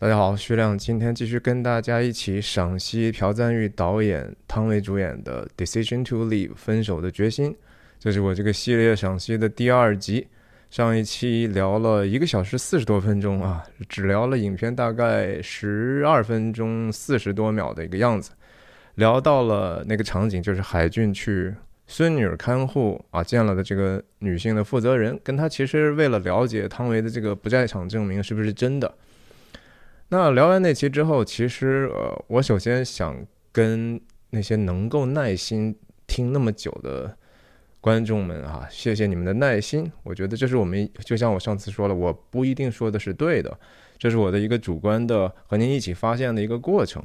大家好，徐亮，今天继续跟大家一起赏析朴赞玉导演、汤唯主演的《Decision to Leave》分手的决心。这是我这个系列赏析的第二集。上一期聊了一个小时四十多分钟啊，只聊了影片大概十二分钟四十多秒的一个样子。聊到了那个场景，就是海俊去孙女儿看护啊，见了的这个女性的负责人，跟他其实为了了解汤唯的这个不在场证明是不是真的。那聊完那期之后，其实呃，我首先想跟那些能够耐心听那么久的观众们啊，谢谢你们的耐心。我觉得这是我们，就像我上次说了，我不一定说的是对的，这是我的一个主观的和您一起发现的一个过程。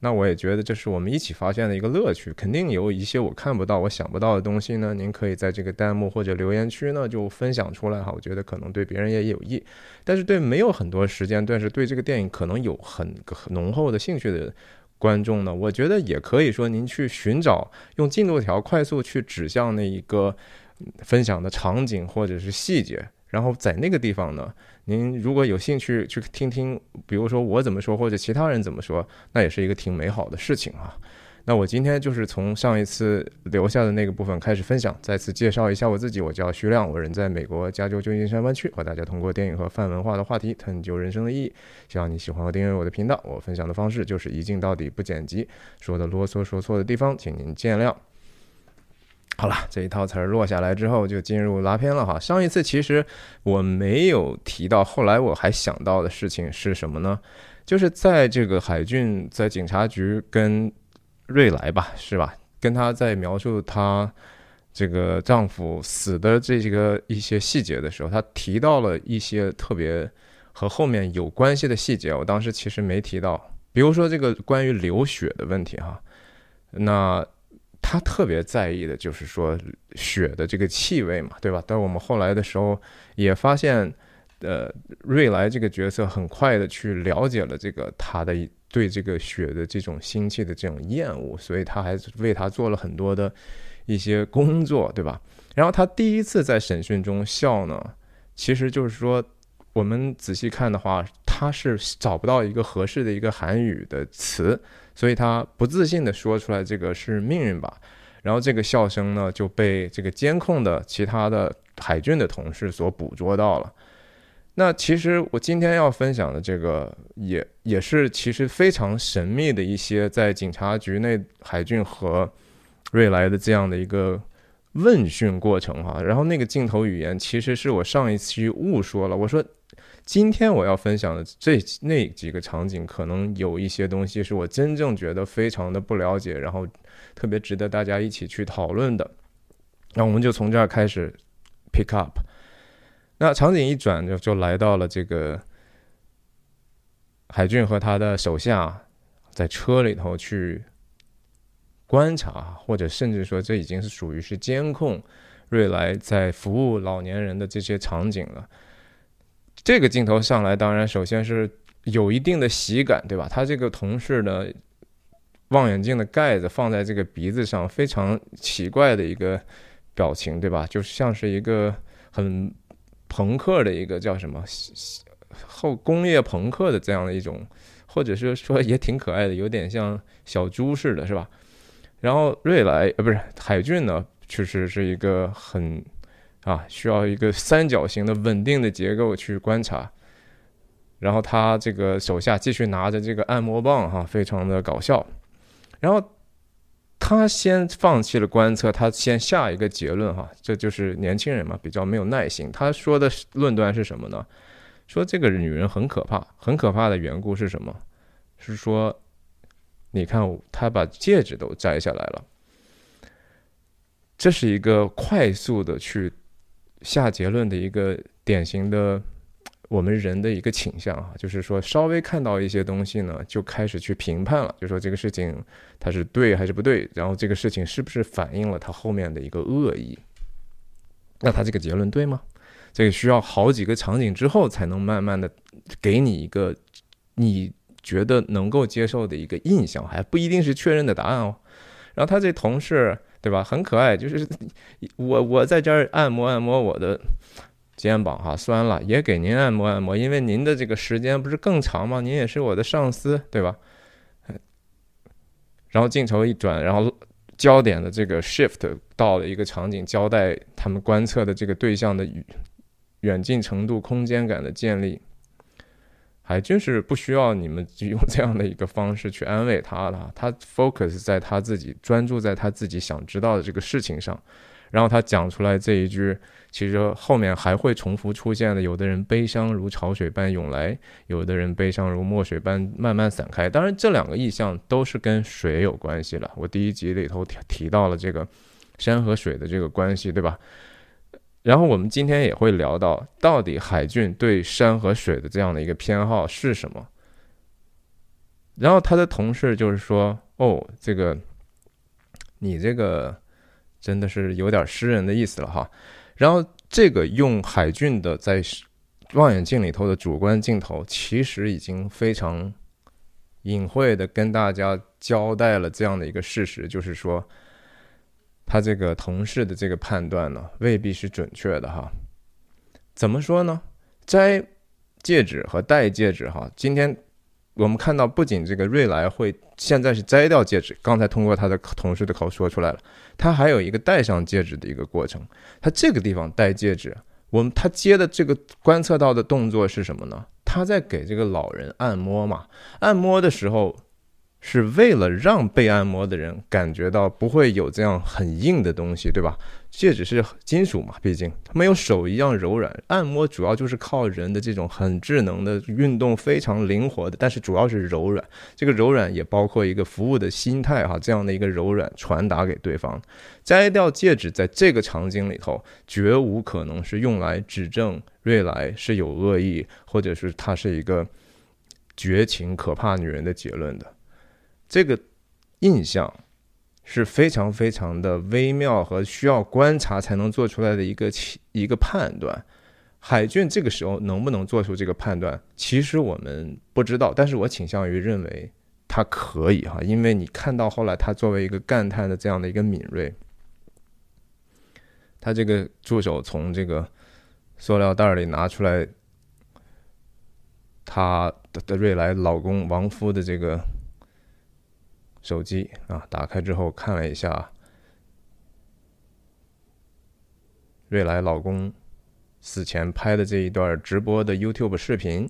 那我也觉得这是我们一起发现的一个乐趣，肯定有一些我看不到、我想不到的东西呢。您可以在这个弹幕或者留言区呢就分享出来哈，我觉得可能对别人也有益。但是对没有很多时间，但是对这个电影可能有很浓厚的兴趣的观众呢，我觉得也可以说您去寻找用进度条快速去指向那一个分享的场景或者是细节，然后在那个地方呢。您如果有兴趣去听听，比如说我怎么说，或者其他人怎么说，那也是一个挺美好的事情啊。那我今天就是从上一次留下的那个部分开始分享，再次介绍一下我自己。我叫徐亮，我人在美国加州旧金山湾区，和大家通过电影和泛文化的话题探究人生的意义。希望你喜欢和订阅我的频道。我分享的方式就是一镜到底不剪辑，说的啰嗦说错的地方，请您见谅。好了，这一套词儿落下来之后，就进入拉片了哈。上一次其实我没有提到，后来我还想到的事情是什么呢？就是在这个海俊在警察局跟瑞来吧，是吧？跟他在描述他这个丈夫死的这几个一些细节的时候，他提到了一些特别和后面有关系的细节。我当时其实没提到，比如说这个关于流血的问题哈，那。他特别在意的就是说血的这个气味嘛，对吧？但我们后来的时候也发现，呃，瑞来这个角色很快的去了解了这个他的对这个血的这种腥气的这种厌恶，所以他还为他做了很多的一些工作，对吧？然后他第一次在审讯中笑呢，其实就是说我们仔细看的话，他是找不到一个合适的一个韩语的词。所以他不自信地说出来：“这个是命运吧。”然后这个笑声呢就被这个监控的其他的海军的同事所捕捉到了。那其实我今天要分享的这个也也是其实非常神秘的一些在警察局内海军和瑞来的这样的一个问讯过程哈。然后那个镜头语言其实是我上一期误说了，我说。今天我要分享的这那几个场景，可能有一些东西是我真正觉得非常的不了解，然后特别值得大家一起去讨论的。那我们就从这儿开始 pick up。那场景一转，就就来到了这个海俊和他的手下在车里头去观察，或者甚至说这已经是属于是监控瑞来在服务老年人的这些场景了。这个镜头上来，当然首先是有一定的喜感，对吧？他这个同事呢，望远镜的盖子放在这个鼻子上，非常奇怪的一个表情，对吧？就像是一个很朋克的一个叫什么后工业朋克的这样的一种，或者是说也挺可爱的，有点像小猪似的，是吧？然后瑞来呃不是海俊呢，确实是一个很。啊，需要一个三角形的稳定的结构去观察，然后他这个手下继续拿着这个按摩棒，哈，非常的搞笑。然后他先放弃了观测，他先下一个结论，哈，这就是年轻人嘛，比较没有耐心。他说的论断是什么呢？说这个女人很可怕，很可怕的缘故是什么？是说，你看他把戒指都摘下来了，这是一个快速的去。下结论的一个典型的我们人的一个倾向啊，就是说稍微看到一些东西呢，就开始去评判了，就说这个事情它是对还是不对，然后这个事情是不是反映了它后面的一个恶意？那他这个结论对吗？这个需要好几个场景之后才能慢慢的给你一个你觉得能够接受的一个印象，还不一定是确认的答案哦。然后他这同事。对吧？很可爱，就是我我在这儿按摩按摩我的肩膀哈酸了，也给您按摩按摩，因为您的这个时间不是更长吗？您也是我的上司，对吧？然后镜头一转，然后焦点的这个 shift 到了一个场景，交代他们观测的这个对象的远近程度、空间感的建立，还真是不需要你们用这样的一个方式去安慰他了。他 focus 在他自己，专注在他自己想知道的这个事情上。然后他讲出来这一句，其实后面还会重复出现的。有的人悲伤如潮水般涌来，有的人悲伤如墨水般慢慢散开。当然，这两个意象都是跟水有关系了。我第一集里头提提到了这个山和水的这个关系，对吧？然后我们今天也会聊到，到底海俊对山和水的这样的一个偏好是什么？然后他的同事就是说：“哦，这个你这个。”真的是有点诗人的意思了哈，然后这个用海俊的在望远镜里头的主观镜头，其实已经非常隐晦的跟大家交代了这样的一个事实，就是说他这个同事的这个判断呢，未必是准确的哈。怎么说呢？摘戒指和戴戒指哈，今天。我们看到，不仅这个瑞来会现在是摘掉戒指，刚才通过他的同事的口说出来了，他还有一个戴上戒指的一个过程。他这个地方戴戒指，我们他接的这个观测到的动作是什么呢？他在给这个老人按摩嘛，按摩的时候。是为了让被按摩的人感觉到不会有这样很硬的东西，对吧？戒指是金属嘛，毕竟它没有手一样柔软。按摩主要就是靠人的这种很智能的运动，非常灵活的，但是主要是柔软。这个柔软也包括一个服务的心态哈，这样的一个柔软传达给对方。摘掉戒指，在这个场景里头，绝无可能是用来指证瑞来是有恶意，或者是他是一个绝情可怕女人的结论的。这个印象是非常非常的微妙和需要观察才能做出来的一个一个判断。海俊这个时候能不能做出这个判断，其实我们不知道，但是我倾向于认为他可以哈，因为你看到后来他作为一个干探的这样的一个敏锐，他这个助手从这个塑料袋里拿出来他的的瑞来老公王夫的这个。手机啊，打开之后看了一下，瑞来老公死前拍的这一段直播的 YouTube 视频。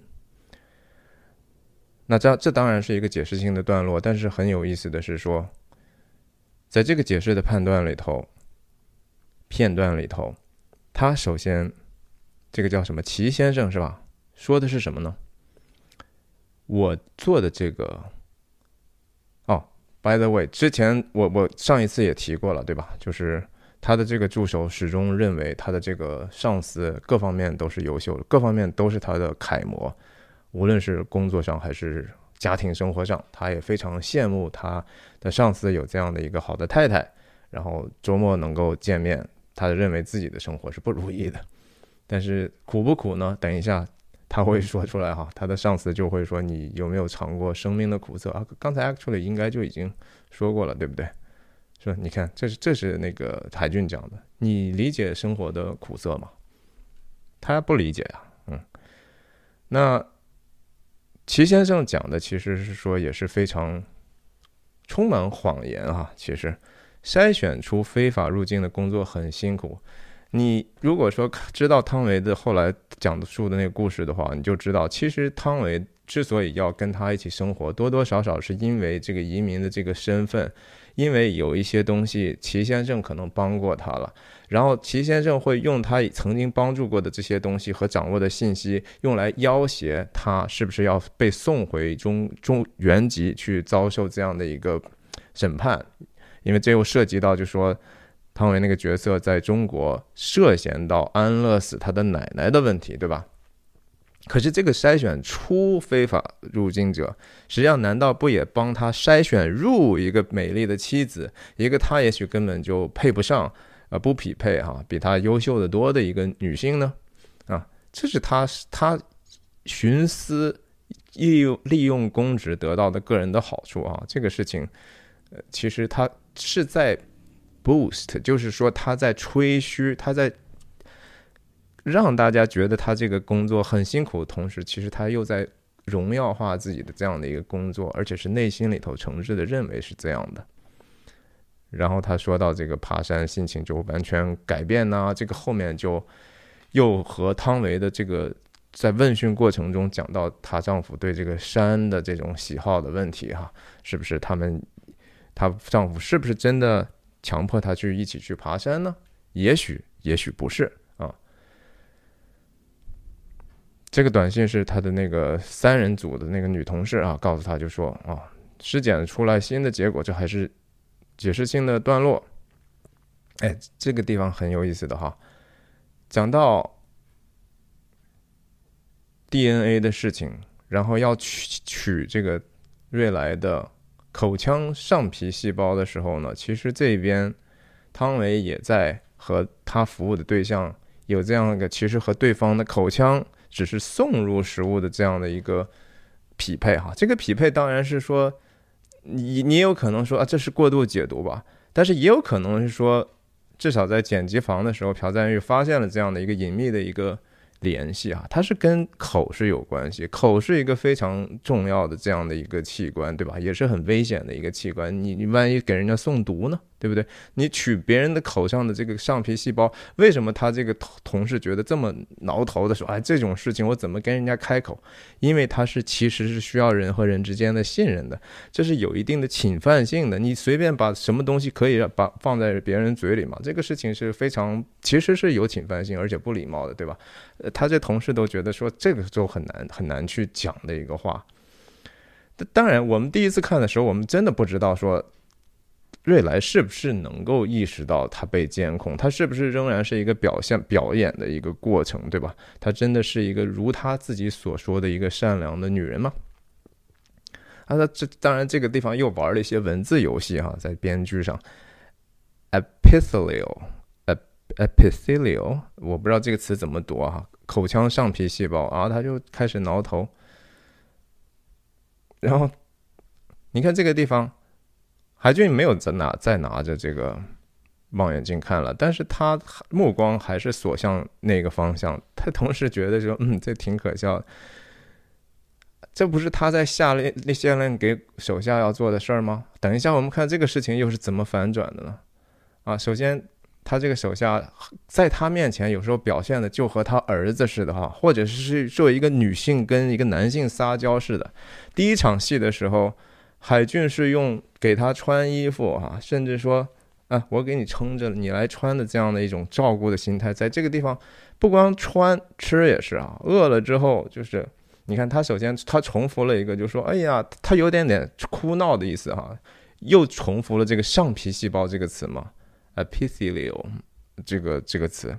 那这这当然是一个解释性的段落，但是很有意思的是说，在这个解释的判断里头，片段里头，他首先这个叫什么齐先生是吧？说的是什么呢？我做的这个。By the way，之前我我上一次也提过了，对吧？就是他的这个助手始终认为他的这个上司各方面都是优秀的，各方面都是他的楷模，无论是工作上还是家庭生活上，他也非常羡慕他的上司有这样的一个好的太太，然后周末能够见面。他认为自己的生活是不如意的，但是苦不苦呢？等一下。他会说出来哈，他的上司就会说：“你有没有尝过生命的苦涩啊？”刚才 actually 应该就已经说过了，对不对？说你看，这是这是那个海俊讲的，你理解生活的苦涩吗？他不理解呀，嗯。那齐先生讲的其实是说也是非常充满谎言啊。其实筛选出非法入境的工作很辛苦。你如果说知道汤唯的后来讲述的那个故事的话，你就知道，其实汤唯之所以要跟他一起生活，多多少少是因为这个移民的这个身份，因为有一些东西齐先生可能帮过他了，然后齐先生会用他曾经帮助过的这些东西和掌握的信息，用来要挟他是不是要被送回中中原籍去遭受这样的一个审判，因为这又涉及到就说。汤唯那个角色在中国涉嫌到安乐死他的奶奶的问题，对吧？可是这个筛选出非法入境者，实际上难道不也帮他筛选入一个美丽的妻子，一个他也许根本就配不上，呃，不匹配哈，比他优秀的多的一个女性呢？啊，这是他他徇私利用利用公职得到的个人的好处啊。这个事情，呃，其实他是在。Boost 就是说他在吹嘘，他在让大家觉得他这个工作很辛苦的同时，其实他又在荣耀化自己的这样的一个工作，而且是内心里头诚挚的认为是这样的。然后他说到这个爬山心情就完全改变呢，这个后面就又和汤唯的这个在问讯过程中讲到她丈夫对这个山的这种喜好的问题哈，是不是他们她丈夫是不是真的强迫他去一起去爬山呢？也许也许不是啊。这个短信是他的那个三人组的那个女同事啊，告诉他就说啊，尸检出来新的结果，这还是。解释性的段落，哎，这个地方很有意思的哈。讲到 DNA 的事情，然后要取取这个瑞来的口腔上皮细胞的时候呢，其实这边汤唯也在和他服务的对象有这样一个，其实和对方的口腔只是送入食物的这样的一个匹配哈。这个匹配当然是说。你你有可能说啊，这是过度解读吧？但是也有可能是说，至少在剪辑房的时候，朴赞玉发现了这样的一个隐秘的一个。联系啊，它是跟口是有关系，口是一个非常重要的这样的一个器官，对吧？也是很危险的一个器官。你你万一给人家送毒呢，对不对？你取别人的口上的这个上皮细胞，为什么他这个同同事觉得这么挠头的说，哎，这种事情我怎么跟人家开口？因为他是其实是需要人和人之间的信任的，这是有一定的侵犯性的。你随便把什么东西可以把放在别人嘴里嘛？这个事情是非常其实是有侵犯性而且不礼貌的，对吧？呃他这同事都觉得说这个就很难很难去讲的一个话。当然，我们第一次看的时候，我们真的不知道说瑞来是不是能够意识到他被监控，他是不是仍然是一个表现表演的一个过程，对吧？他真的是一个如他自己所说的一个善良的女人吗？啊，这当然这个地方又玩了一些文字游戏哈，在编剧上，epithelial。epithelial，我不知道这个词怎么读啊，口腔上皮细胞，然后他就开始挠头，然后你看这个地方，海俊没有再拿再拿着这个望远镜看了，但是他目光还是锁向那个方向，他同时觉得说，嗯，这挺可笑，这不是他在下令那下令给手下要做的事儿吗？等一下，我们看这个事情又是怎么反转的呢？啊，首先。他这个手下在他面前有时候表现的就和他儿子似的哈，或者是作为一个女性跟一个男性撒娇似的。第一场戏的时候，海俊是用给他穿衣服哈，甚至说啊，我给你撑着，你来穿的这样的一种照顾的心态，在这个地方不光穿吃也是啊，饿了之后就是你看他首先他重复了一个，就说哎呀，他有点点哭闹的意思哈，又重复了这个上皮细胞这个词嘛。epithelial 这个这个词，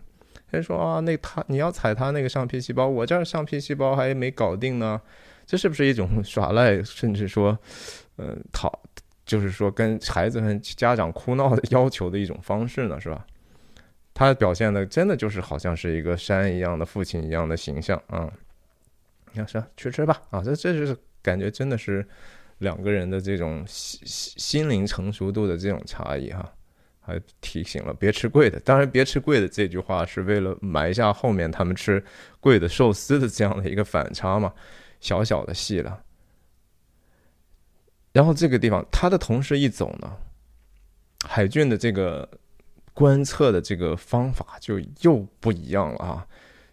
他说啊，那他你要踩他那个上皮细胞，我这儿上皮细胞还没搞定呢，这是不是一种耍赖，甚至说，嗯，讨，就是说跟孩子们家长哭闹的要求的一种方式呢，是吧？他表现的真的就是好像是一个山一样的父亲一样的形象啊。你看，是去吃吧啊，这这就是感觉真的是两个人的这种心心灵成熟度的这种差异哈。还提醒了别吃贵的，当然别吃贵的这句话是为了埋下后面他们吃贵的寿司的这样的一个反差嘛，小小的戏了。然后这个地方他的同事一走呢，海俊的这个观测的这个方法就又不一样了啊。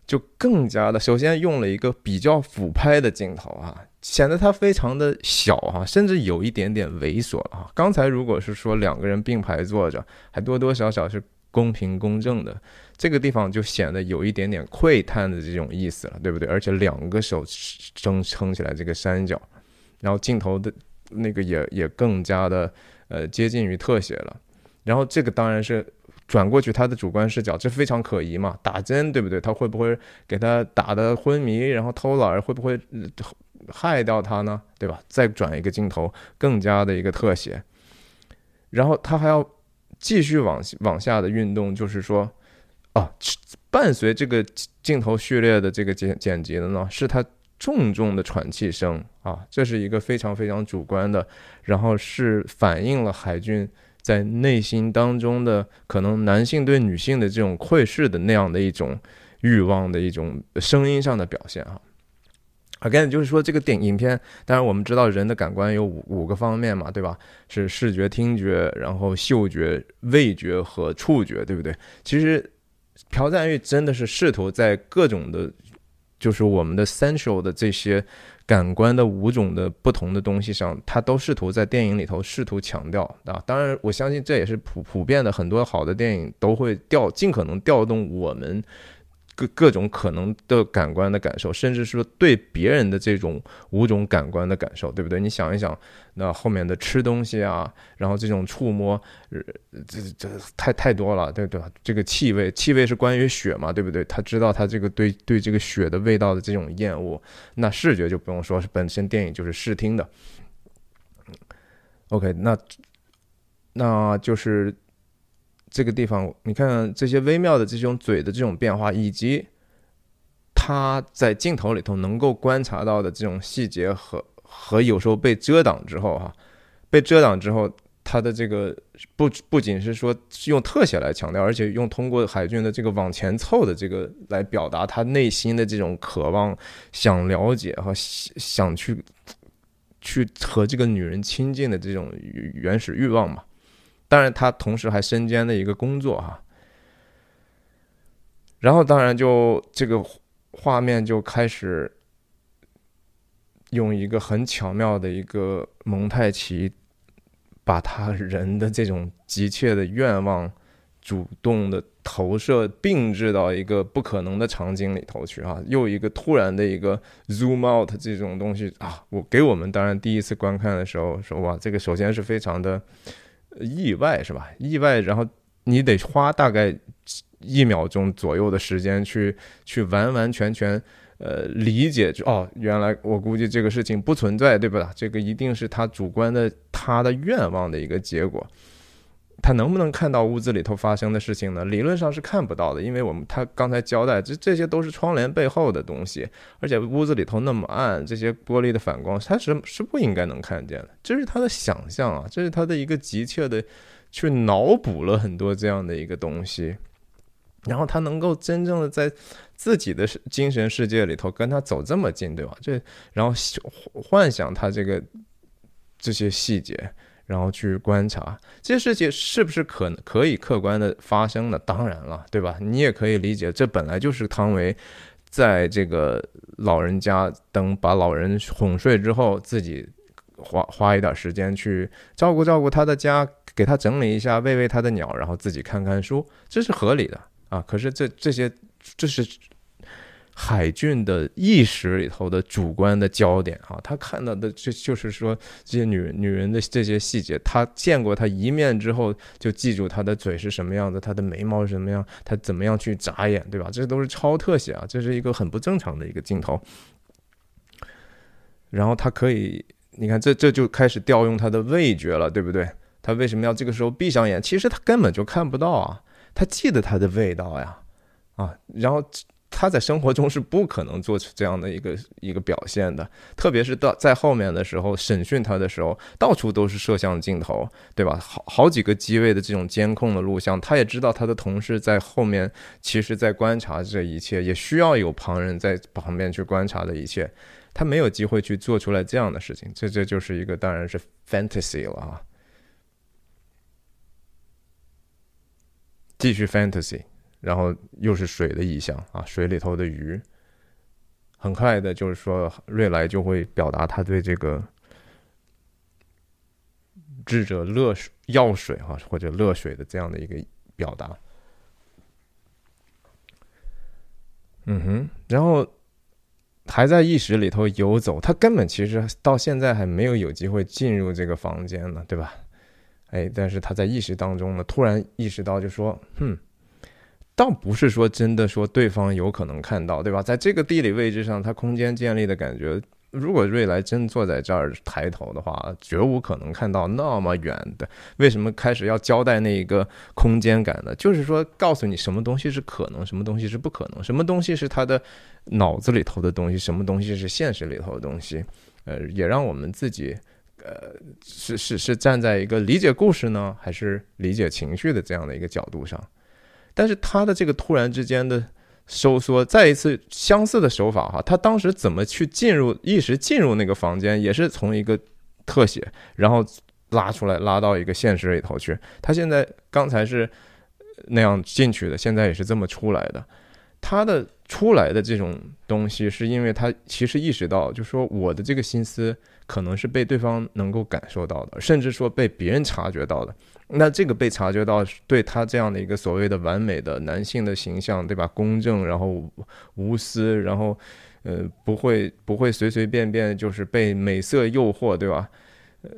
就更加的，首先用了一个比较俯拍的镜头啊，显得它非常的小哈，甚至有一点点猥琐啊。刚才如果是说两个人并排坐着，还多多少少是公平公正的，这个地方就显得有一点点窥探的这种意思了，对不对？而且两个手撑撑起来这个山脚，然后镜头的那个也也更加的呃接近于特写了，然后这个当然是。转过去，他的主观视角，这非常可疑嘛？打针对不对？他会不会给他打的昏迷，然后偷懒，会不会害掉他呢？对吧？再转一个镜头，更加的一个特写，然后他还要继续往往下的运动，就是说，哦，伴随这个镜头序列的这个剪剪辑的呢，是他重重的喘气声啊，这是一个非常非常主观的，然后是反映了海军。在内心当中的可能男性对女性的这种窥视的那样的一种欲望的一种声音上的表现哈。Again，就是说这个电影片，当然我们知道人的感官有五五个方面嘛，对吧？是视觉、听觉，然后嗅觉、味觉和触觉，对不对？其实朴赞玉真的是试图在各种的，就是我们的 sensual 的这些感官的五种的不同的东西上，他都试图在电影里头试图强调啊。当然，我相信这也是普普遍的，很多好的电影都会调尽可能调动我们。各各种可能的感官的感受，甚至说对别人的这种五种感官的感受，对不对？你想一想，那后面的吃东西啊，然后这种触摸，这这太太多了，对对吧？这个气味，气味是关于血嘛，对不对？他知道他这个对对这个血的味道的这种厌恶，那视觉就不用说，是本身电影就是视听的。OK，那那就是。这个地方，你看这些微妙的这种嘴的这种变化，以及他在镜头里头能够观察到的这种细节和和有时候被遮挡之后，哈，被遮挡之后，他的这个不不仅是说用特写来强调，而且用通过海军的这个往前凑的这个来表达他内心的这种渴望、想了解和想去去和这个女人亲近的这种原始欲望嘛。当然，他同时还身兼的一个工作哈，然后当然就这个画面就开始用一个很巧妙的一个蒙太奇，把他人的这种急切的愿望主动的投射并置到一个不可能的场景里头去啊，又一个突然的一个 zoom out 这种东西啊，我给我们当然第一次观看的时候说哇，这个首先是非常的。意外是吧？意外，然后你得花大概一秒钟左右的时间去去完完全全呃理解，就哦，原来我估计这个事情不存在，对吧？这个一定是他主观的他的愿望的一个结果。他能不能看到屋子里头发生的事情呢？理论上是看不到的，因为我们他刚才交代，这这些都是窗帘背后的东西，而且屋子里头那么暗，这些玻璃的反光，他是是不应该能看见的。这是他的想象啊，这是他的一个急切的去脑补了很多这样的一个东西，然后他能够真正的在自己的精神世界里头跟他走这么近，对吧？这然后幻想他这个这些细节。然后去观察这些事情是不是可可以客观的发生的？当然了，对吧？你也可以理解，这本来就是汤唯在这个老人家等把老人哄睡之后，自己花花一点时间去照顾照顾他的家，给他整理一下，喂喂他的鸟，然后自己看看书，这是合理的啊。可是这这些这是。海俊的意识里头的主观的焦点啊，他看到的就就是说这些女人女人的这些细节，他见过她一面之后，就记住她的嘴是什么样子，她的眉毛是什么样，她怎么样去眨眼，对吧？这都是超特写啊，这是一个很不正常的一个镜头。然后他可以，你看这这就开始调用他的味觉了，对不对？他为什么要这个时候闭上眼？其实他根本就看不到啊，他记得他的味道呀，啊，然后。他在生活中是不可能做出这样的一个 一个表现的，特别是到在后面的时候审讯他的时候，到处都是摄像镜头，对吧？好好几个机位的这种监控的录像，他也知道他的同事在后面，其实在观察这一切，也需要有旁人在旁边去观察的一切，他没有机会去做出来这样的事情，这这就是一个当然是 fantasy 了啊，继续 fantasy。然后又是水的意象啊，水里头的鱼。很快的，就是说瑞来就会表达他对这个智者乐水药水哈或者乐水的这样的一个表达。嗯哼，然后还在意识里头游走，他根本其实到现在还没有有机会进入这个房间呢，对吧？哎，但是他在意识当中呢，突然意识到，就说，哼。倒不是说真的说对方有可能看到，对吧？在这个地理位置上，它空间建立的感觉，如果瑞来真坐在这儿抬头的话，绝无可能看到那么远的。为什么开始要交代那一个空间感呢？就是说告诉你什么东西是可能，什么东西是不可能，什么东西是他的脑子里头的东西，什么东西是现实里头的东西。呃，也让我们自己，呃，是是是站在一个理解故事呢，还是理解情绪的这样的一个角度上。但是他的这个突然之间的收缩，再一次相似的手法哈，他当时怎么去进入意识进入那个房间，也是从一个特写，然后拉出来拉到一个现实里头去。他现在刚才是那样进去的，现在也是这么出来的。他的出来的这种东西，是因为他其实意识到，就说我的这个心思可能是被对方能够感受到的，甚至说被别人察觉到的。那这个被察觉到，对他这样的一个所谓的完美的男性的形象，对吧？公正，然后无私，然后呃不会不会随随便便就是被美色诱惑，对吧？呃，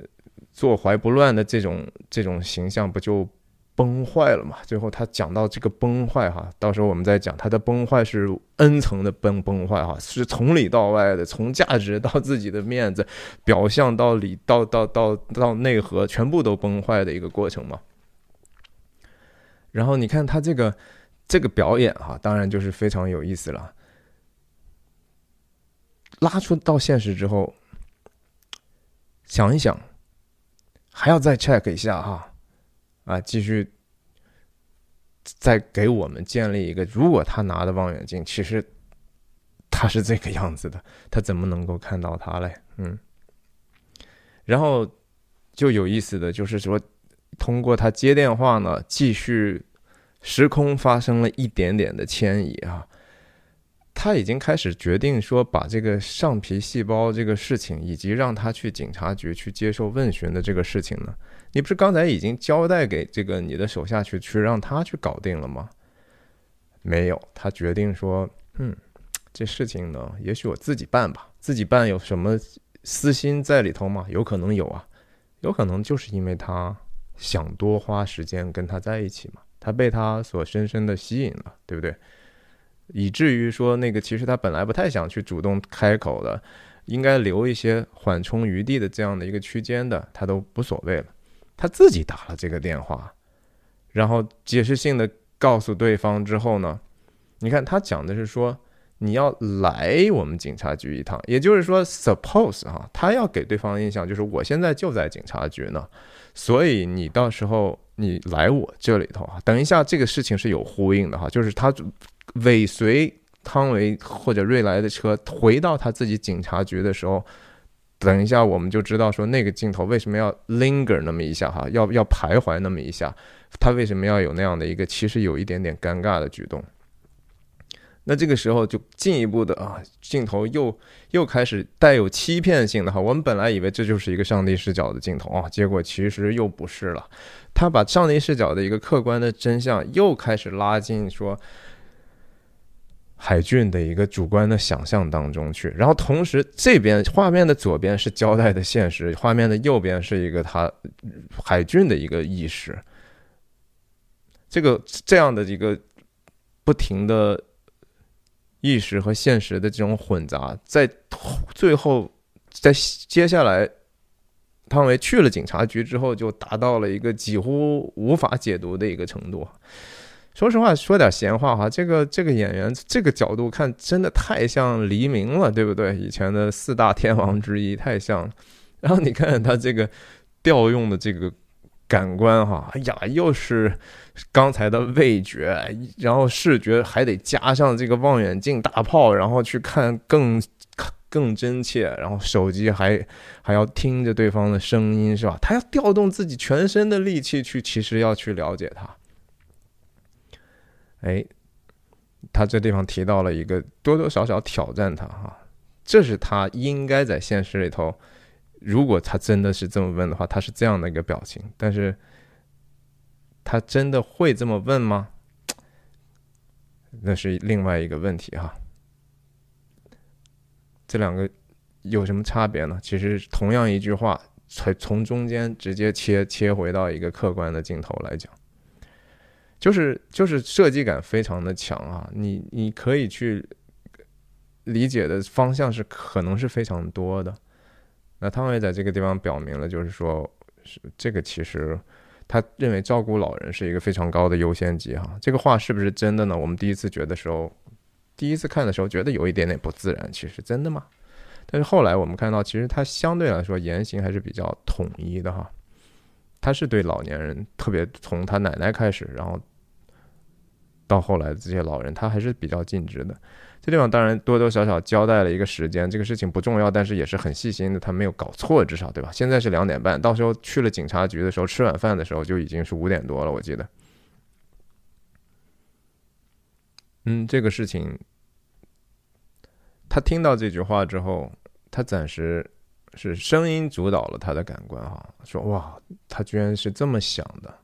坐怀不乱的这种这种形象，不就？崩坏了嘛？最后他讲到这个崩坏哈，到时候我们再讲他的崩坏是 N 层的崩崩坏哈，是从里到外的，从价值到自己的面子，表象到里到到到到内核，全部都崩坏的一个过程嘛。然后你看他这个这个表演哈，当然就是非常有意思了。拉出到现实之后，想一想，还要再 check 一下哈。啊继续再给我们建立一个，如果他拿的望远镜，其实他是这个样子的，他怎么能够看到他嘞？嗯，然后就有意思的就是说，通过他接电话呢，继续时空发生了一点点的迁移啊。他已经开始决定说，把这个上皮细胞这个事情，以及让他去警察局去接受问询的这个事情呢，你不是刚才已经交代给这个你的手下去，去让他去搞定了吗？没有，他决定说，嗯，这事情呢，也许我自己办吧，自己办有什么私心在里头吗？有可能有啊，有可能就是因为他想多花时间跟他在一起嘛，他被他所深深的吸引了，对不对？以至于说，那个其实他本来不太想去主动开口的，应该留一些缓冲余地的这样的一个区间的，他都无所谓了。他自己打了这个电话，然后解释性的告诉对方之后呢，你看他讲的是说你要来我们警察局一趟，也就是说，suppose 哈，他要给对方的印象就是我现在就在警察局呢，所以你到时候你来我这里头啊，等一下这个事情是有呼应的哈，就是他。尾随汤唯或者瑞来的车回到他自己警察局的时候，等一下我们就知道说那个镜头为什么要 linger 那么一下哈，要要徘徊那么一下，他为什么要有那样的一个其实有一点点尴尬的举动？那这个时候就进一步的啊，镜头又又开始带有欺骗性的哈，我们本来以为这就是一个上帝视角的镜头啊，结果其实又不是了，他把上帝视角的一个客观的真相又开始拉近说。海俊的一个主观的想象当中去，然后同时这边画面的左边是交代的现实，画面的右边是一个他海俊的一个意识，这个这样的一个不停的意识和现实的这种混杂，在最后在接下来汤唯去了警察局之后，就达到了一个几乎无法解读的一个程度。说实话，说点闲话哈，这个这个演员这个角度看，真的太像黎明了，对不对？以前的四大天王之一，太像。然后你看他这个调用的这个感官哈，哎呀，又是刚才的味觉，然后视觉还得加上这个望远镜大炮，然后去看更更真切，然后手机还还要听着对方的声音，是吧？他要调动自己全身的力气去，其实要去了解他。哎，他这地方提到了一个多多少少挑战他哈，这是他应该在现实里头，如果他真的是这么问的话，他是这样的一个表情。但是，他真的会这么问吗？那是另外一个问题哈。这两个有什么差别呢？其实同样一句话，从从中间直接切切回到一个客观的镜头来讲。就是就是设计感非常的强啊，你你可以去理解的方向是可能是非常多的。那汤唯在这个地方表明了，就是说是这个其实他认为照顾老人是一个非常高的优先级哈。这个话是不是真的呢？我们第一次觉得时候，第一次看的时候觉得有一点点不自然，其实真的吗？但是后来我们看到，其实他相对来说言行还是比较统一的哈。他是对老年人，特别从他奶奶开始，然后到后来的这些老人，他还是比较尽职的。这地方当然多多少少交代了一个时间，这个事情不重要，但是也是很细心的，他没有搞错，至少对吧？现在是两点半，到时候去了警察局的时候，吃晚饭的时候就已经是五点多了，我记得。嗯，这个事情，他听到这句话之后，他暂时是声音主导了他的感官哈，说哇，他居然是这么想的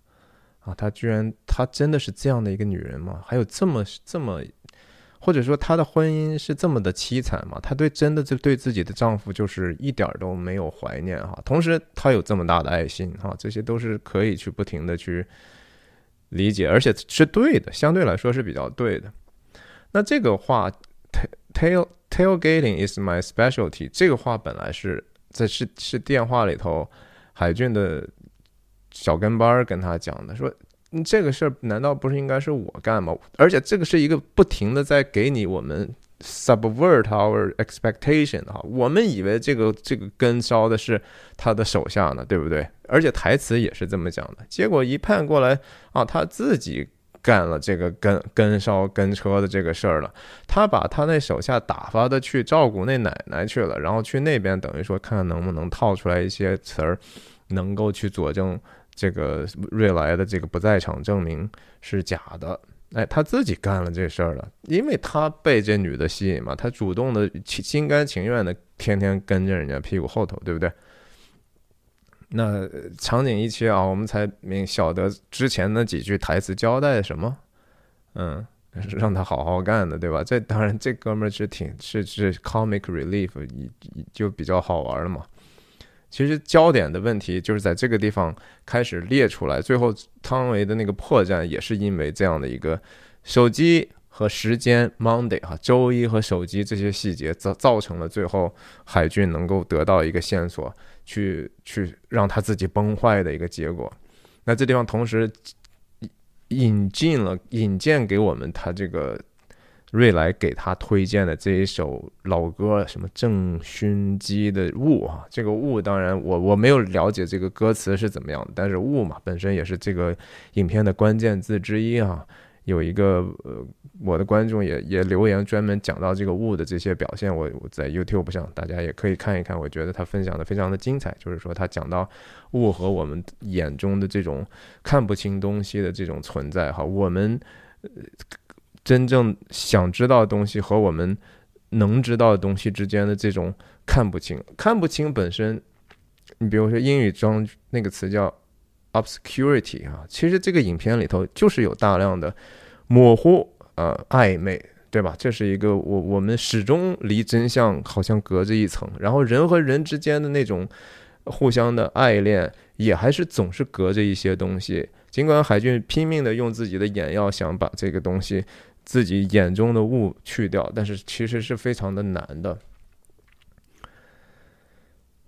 啊，他居然他真的是这样的一个女人吗？还有这么这么，或者说她的婚姻是这么的凄惨吗？她对真的就对自己的丈夫就是一点都没有怀念哈，同时她有这么大的爱心哈，这些都是可以去不停的去理解，而且是对的，相对来说是比较对的。那这个话，tail tailgating is my specialty。这个话本来是在是是电话里头，海俊的小跟班跟他讲的，说这个事儿难道不是应该是我干吗？而且这个是一个不停的在给你我们 subvert our expectation 哈，我们以为这个这个跟烧的是他的手下呢，对不对？而且台词也是这么讲的，结果一判过来啊，他自己。干了这个跟跟烧跟车的这个事儿了，他把他那手下打发的去照顾那奶奶去了，然后去那边等于说看看能不能套出来一些词儿，能够去佐证这个瑞来的这个不在场证明是假的。哎，他自己干了这事儿了，因为他被这女的吸引嘛，他主动的心甘情愿的天天跟着人家屁股后头，对不对？那场景一切啊，我们才明晓得之前那几句台词交代什么，嗯，让他好好干的，对吧？这当然，这哥们儿是挺是是 comic relief，就比较好玩了嘛。其实焦点的问题就是在这个地方开始列出来，最后汤唯的那个破绽也是因为这样的一个手机和时间 Monday 哈，周一和手机这些细节造造成了最后海军能够得到一个线索。去去让他自己崩坏的一个结果，那这地方同时引进了引荐给我们他这个瑞来给他推荐的这一首老歌，什么郑勋基的《雾》啊，这个《雾》当然我我没有了解这个歌词是怎么样的，但是《雾》嘛本身也是这个影片的关键字之一啊。有一个呃，我的观众也也留言专门讲到这个雾的这些表现，我我在 YouTube 上大家也可以看一看，我觉得他分享的非常的精彩，就是说他讲到雾和我们眼中的这种看不清东西的这种存在哈，我们真正想知道的东西和我们能知道的东西之间的这种看不清，看不清本身，你比如说英语中那个词叫。Obscurity 啊，其实这个影片里头就是有大量的模糊呃暧昧，对吧？这是一个我我们始终离真相好像隔着一层，然后人和人之间的那种互相的爱恋也还是总是隔着一些东西。尽管海俊拼命的用自己的眼药想把这个东西自己眼中的雾去掉，但是其实是非常的难的。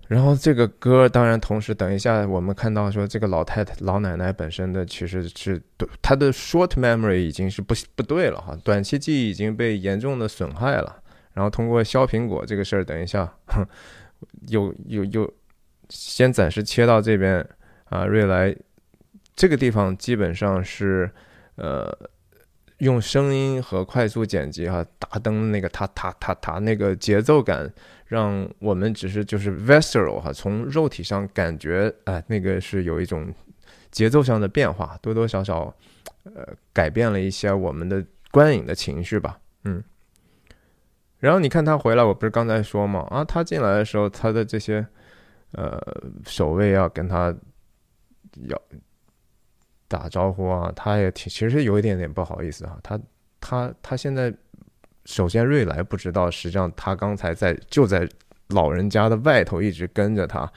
然后这个歌当然同时，等一下我们看到说这个老太太、老奶奶本身的其实是她的 short memory 已经是不不对了哈，短期记忆已经被严重的损害了。然后通过削苹果这个事儿，等一下，又又又先暂时切到这边啊，瑞来这个地方基本上是呃用声音和快速剪辑哈，打灯那个哒哒哒哒那个节奏感。让我们只是就是 visceral 哈，从肉体上感觉，哎，那个是有一种节奏上的变化，多多少少，呃，改变了一些我们的观影的情绪吧，嗯。然后你看他回来，我不是刚才说嘛，啊，他进来的时候，他的这些呃守卫要跟他要打招呼啊，他也挺其实有一点点不好意思啊，他他他现在。首先，瑞来不知道，实际上他刚才在就在老人家的外头一直跟着他，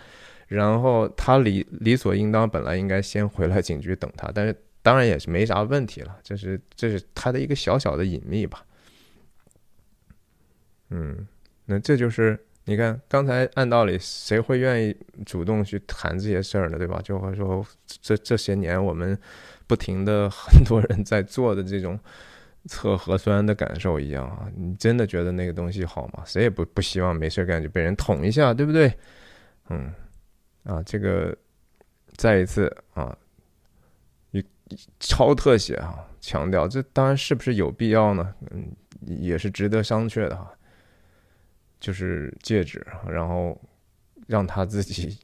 然后他理理所应当本来应该先回来警局等他，但是当然也是没啥问题了，这是这是他的一个小小的隐秘吧。嗯，那这就是你看刚才按道理谁会愿意主动去谈这些事儿呢？对吧？就会说这这些年我们不停的很多人在做的这种。测核酸的感受一样啊，你真的觉得那个东西好吗？谁也不不希望没事干就被人捅一下，对不对？嗯，啊，这个再一次啊，一超特写啊，强调这当然是不是有必要呢？嗯，也是值得商榷的哈。就是戒指，然后让他自己。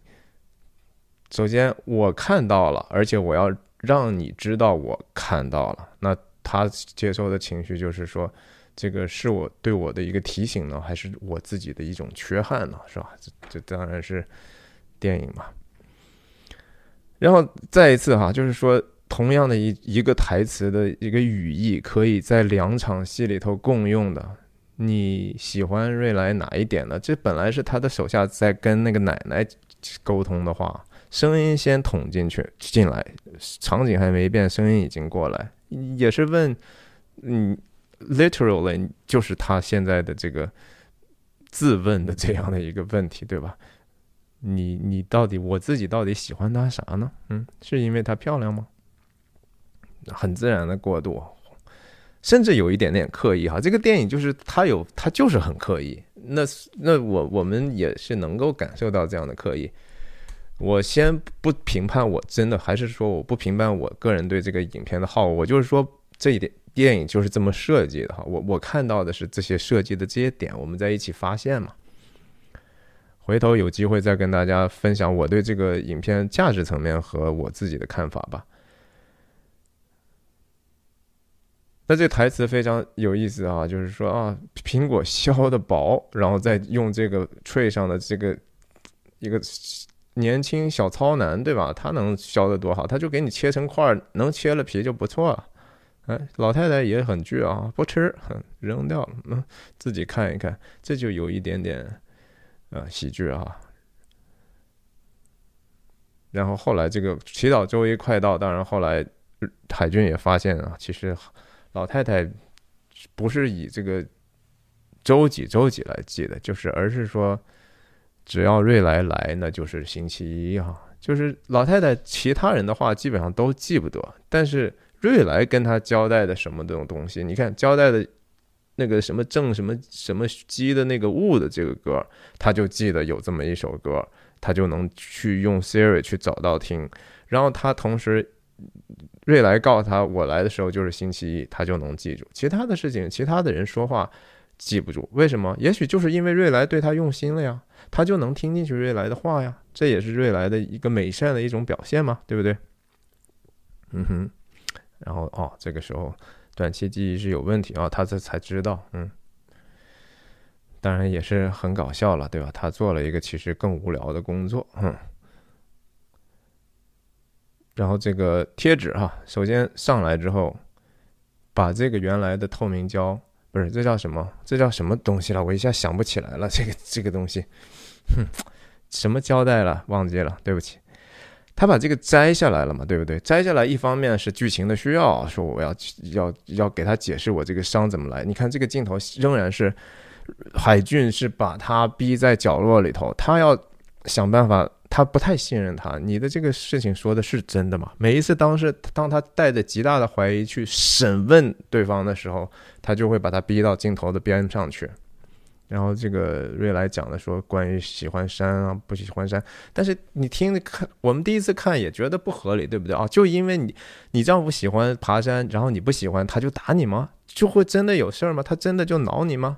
首先我看到了，而且我要让你知道我看到了。那他接受的情绪就是说，这个是我对我的一个提醒呢，还是我自己的一种缺憾呢？是吧？这这当然是电影嘛。然后再一次哈，就是说，同样的一一个台词的一个语义，可以在两场戏里头共用的。你喜欢瑞来哪一点呢？这本来是他的手下在跟那个奶奶沟通的话。声音先捅进去进来，场景还没变，声音已经过来，也是问，嗯，literally 就是他现在的这个自问的这样的一个问题，对吧？你你到底我自己到底喜欢她啥呢？嗯，是因为她漂亮吗？很自然的过渡，甚至有一点点刻意哈。这个电影就是他有他就是很刻意，那那我我们也是能够感受到这样的刻意。我先不评判，我真的还是说我不评判我个人对这个影片的好，我就是说这一点电影就是这么设计的哈。我我看到的是这些设计的这些点，我们在一起发现嘛。回头有机会再跟大家分享我对这个影片价值层面和我自己的看法吧。那这台词非常有意思啊，就是说啊，苹果削的薄，然后再用这个 tray 上的这个一个。年轻小糙男，对吧？他能削得多好？他就给你切成块儿，能切了皮就不错了。哎，老太太也很倔啊，不吃，扔掉了。嗯，自己看一看，这就有一点点，呃，喜剧啊。然后后来这个祈祷周一快到，当然后来海军也发现啊，其实老太太不是以这个周几周几来记的，就是而是说。只要瑞来来，那就是星期一哈。就是老太太其他人的话基本上都记不得，但是瑞来跟他交代的什么这种东西，你看交代的那个什么正什么什么鸡的那个物的这个歌，他就记得有这么一首歌，他就能去用 Siri 去找到听。然后他同时瑞来告诉他我来的时候就是星期一，他就能记住。其他的事情，其他的人说话记不住，为什么？也许就是因为瑞来对他用心了呀。他就能听进去瑞来的话呀，这也是瑞来的一个美善的一种表现嘛，对不对？嗯哼，然后哦，这个时候短期记忆是有问题啊，他这才知道，嗯，当然也是很搞笑了，对吧？他做了一个其实更无聊的工作，嗯。然后这个贴纸哈，首先上来之后，把这个原来的透明胶，不是这叫什么？这叫什么东西了？我一下想不起来了，这个这个东西。哼，什么胶带了？忘记了，对不起。他把这个摘下来了嘛，对不对？摘下来，一方面是剧情的需要，说我要要要给他解释我这个伤怎么来。你看这个镜头仍然是海俊是把他逼在角落里头，他要想办法，他不太信任他。你的这个事情说的是真的吗？每一次当时当他带着极大的怀疑去审问对方的时候，他就会把他逼到镜头的边上去。然后这个瑞来讲的说关于喜欢山啊不喜欢山，但是你听看我们第一次看也觉得不合理，对不对啊？就因为你你丈夫喜欢爬山，然后你不喜欢，他就打你吗？就会真的有事儿吗？他真的就挠你吗？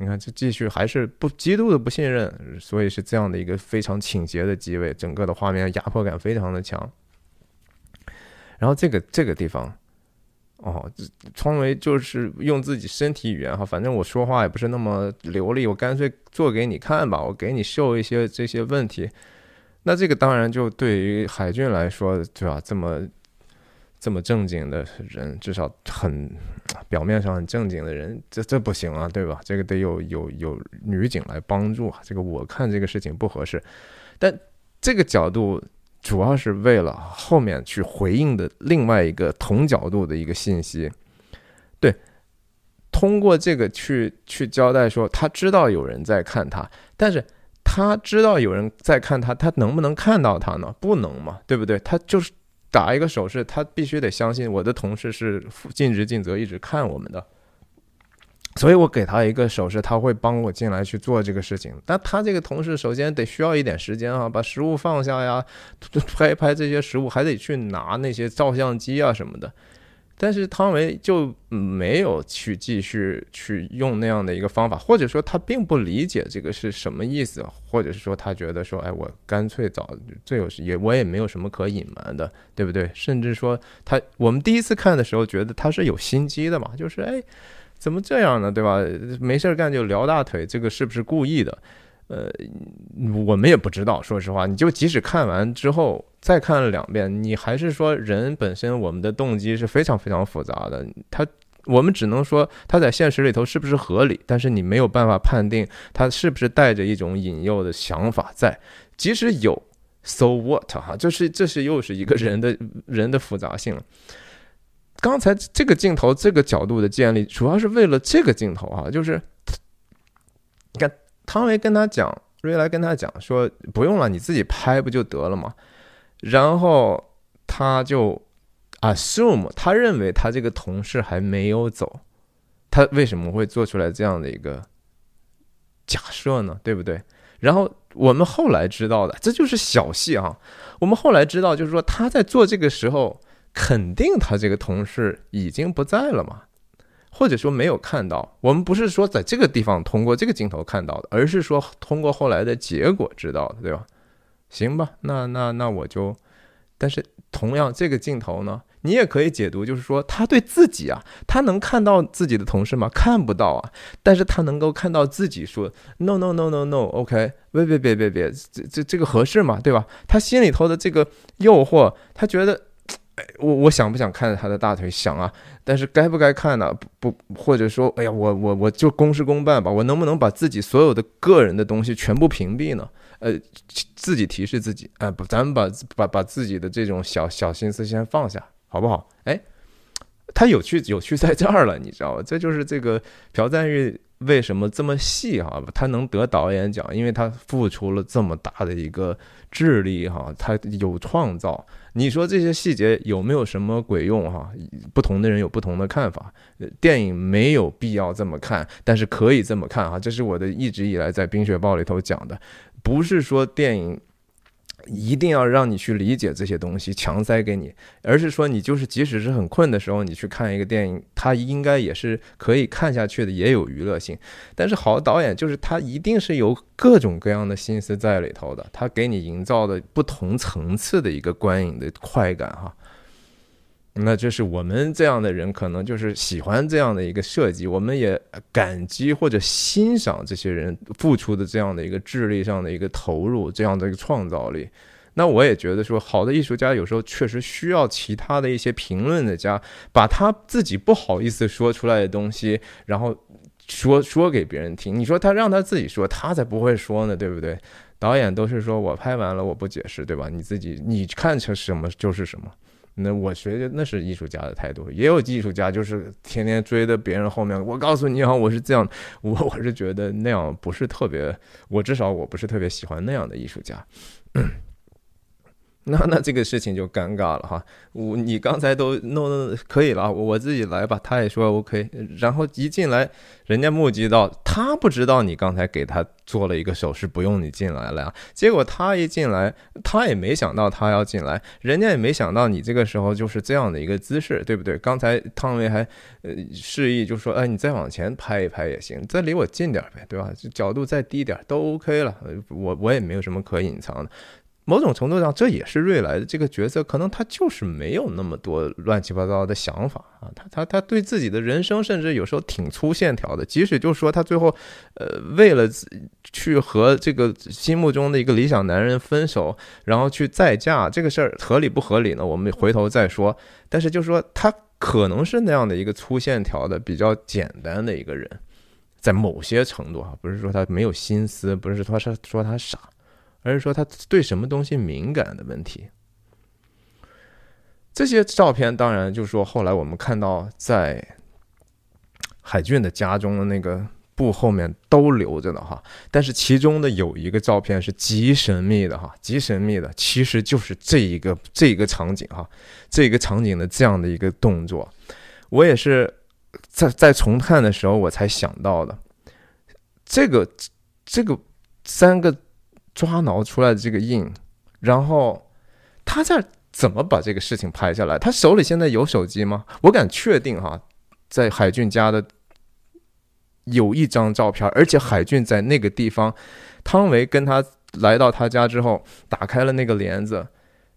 你看这继续还是不极度的不信任，所以是这样的一个非常倾斜的机位，整个的画面压迫感非常的强。然后这个这个地方。哦，创维就是用自己身体语言哈，反正我说话也不是那么流利，我干脆做给你看吧，我给你秀一些这些问题。那这个当然就对于海俊来说，对吧？这么这么正经的人，至少很表面上很正经的人，这这不行啊，对吧？这个得有有有女警来帮助啊，这个我看这个事情不合适。但这个角度。主要是为了后面去回应的另外一个同角度的一个信息，对，通过这个去去交代说他知道有人在看他，但是他知道有人在看他，他能不能看到他呢？不能嘛，对不对？他就是打一个手势，他必须得相信我的同事是尽职尽责，一直看我们的。所以我给他一个手势，他会帮我进来去做这个事情。但他这个同事首先得需要一点时间啊，把食物放下呀，拍拍这些食物，还得去拿那些照相机啊什么的。但是汤唯就没有去继续去用那样的一个方法，或者说他并不理解这个是什么意思，或者是说他觉得说，哎，我干脆早最有也我也没有什么可隐瞒的，对不对？甚至说他我们第一次看的时候觉得他是有心机的嘛，就是哎，怎么这样呢，对吧？没事干就撩大腿，这个是不是故意的？呃，我们也不知道，说实话，你就即使看完之后再看了两遍，你还是说人本身我们的动机是非常非常复杂的。他，我们只能说他在现实里头是不是合理，但是你没有办法判定他是不是带着一种引诱的想法在。即使有，so what 哈，这是这是又是一个人的人的复杂性了。刚才这个镜头这个角度的建立，主要是为了这个镜头啊，就是。汤唯跟他讲，瑞来跟他讲说：“不用了，你自己拍不就得了吗？”然后他就 assume，他认为他这个同事还没有走，他为什么会做出来这样的一个假设呢？对不对？然后我们后来知道的，这就是小戏啊。我们后来知道，就是说他在做这个时候，肯定他这个同事已经不在了嘛。或者说没有看到，我们不是说在这个地方通过这个镜头看到的，而是说通过后来的结果知道的，对吧？行吧，那那那我就，但是同样这个镜头呢，你也可以解读，就是说他对自己啊，他能看到自己的同事吗？看不到啊，但是他能够看到自己说 no no no no no，OK，别别别别别，这这这个合适吗？对吧？他心里头的这个诱惑，他觉得。我我想不想看他的大腿？想啊，但是该不该看呢？不不，或者说，哎呀，我我我就公事公办吧。我能不能把自己所有的个人的东西全部屏蔽呢？呃，自己提示自己，哎，不，咱们把把把自己的这种小小心思先放下，好不好？哎，他有趣有趣在这儿了，你知道吗？这就是这个朴赞玉为什么这么细哈？他能得导演奖，因为他付出了这么大的一个智力哈，他有创造。你说这些细节有没有什么鬼用哈？不同的人有不同的看法。电影没有必要这么看，但是可以这么看哈。这是我的一直以来在《冰雪暴》里头讲的，不是说电影。一定要让你去理解这些东西，强塞给你，而是说你就是即使是很困的时候，你去看一个电影，它应该也是可以看下去的，也有娱乐性。但是好导演就是他一定是有各种各样的心思在里头的，他给你营造的不同层次的一个观影的快感哈。那就是我们这样的人，可能就是喜欢这样的一个设计，我们也感激或者欣赏这些人付出的这样的一个智力上的一个投入，这样的一个创造力。那我也觉得说，好的艺术家有时候确实需要其他的一些评论的家，把他自己不好意思说出来的东西，然后说说给别人听。你说他让他自己说，他才不会说呢，对不对？导演都是说我拍完了，我不解释，对吧？你自己你看成什么就是什么。那我觉得那是艺术家的态度，也有艺术家就是天天追着别人后面。我告诉你啊，我是这样，我我是觉得那样不是特别，我至少我不是特别喜欢那样的艺术家。那那这个事情就尴尬了哈，我你刚才都弄可以了，我自己来吧。他也说 OK，然后一进来，人家目击到他不知道你刚才给他做了一个手势，不用你进来了呀。结果他一进来，他也没想到他要进来，人家也没想到你这个时候就是这样的一个姿势，对不对？刚才汤唯还呃示意就说，哎，你再往前拍一拍也行，再离我近点呗，对吧？角度再低点都 OK 了，我我也没有什么可隐藏的。某种程度上，这也是瑞来的这个角色，可能他就是没有那么多乱七八糟的想法啊。他他他对自己的人生，甚至有时候挺粗线条的。即使就说他最后，呃，为了去和这个心目中的一个理想男人分手，然后去再嫁，这个事儿合理不合理呢？我们回头再说。但是就说他可能是那样的一个粗线条的、比较简单的一个人，在某些程度啊，不是说他没有心思，不是说他说他傻。而是说他对什么东西敏感的问题。这些照片当然就是说，后来我们看到在海俊的家中的那个布后面都留着的哈。但是其中的有一个照片是极神秘的哈，极神秘的，其实就是这一个这一个场景哈，这个场景的这样的一个动作。我也是在在重看的时候我才想到的，这个这个三个抓挠出来的这个印，然后他在怎么把这个事情拍下来？他手里现在有手机吗？我敢确定哈，在海俊家的有一张照片，而且海俊在那个地方，汤唯跟他来到他家之后，打开了那个帘子。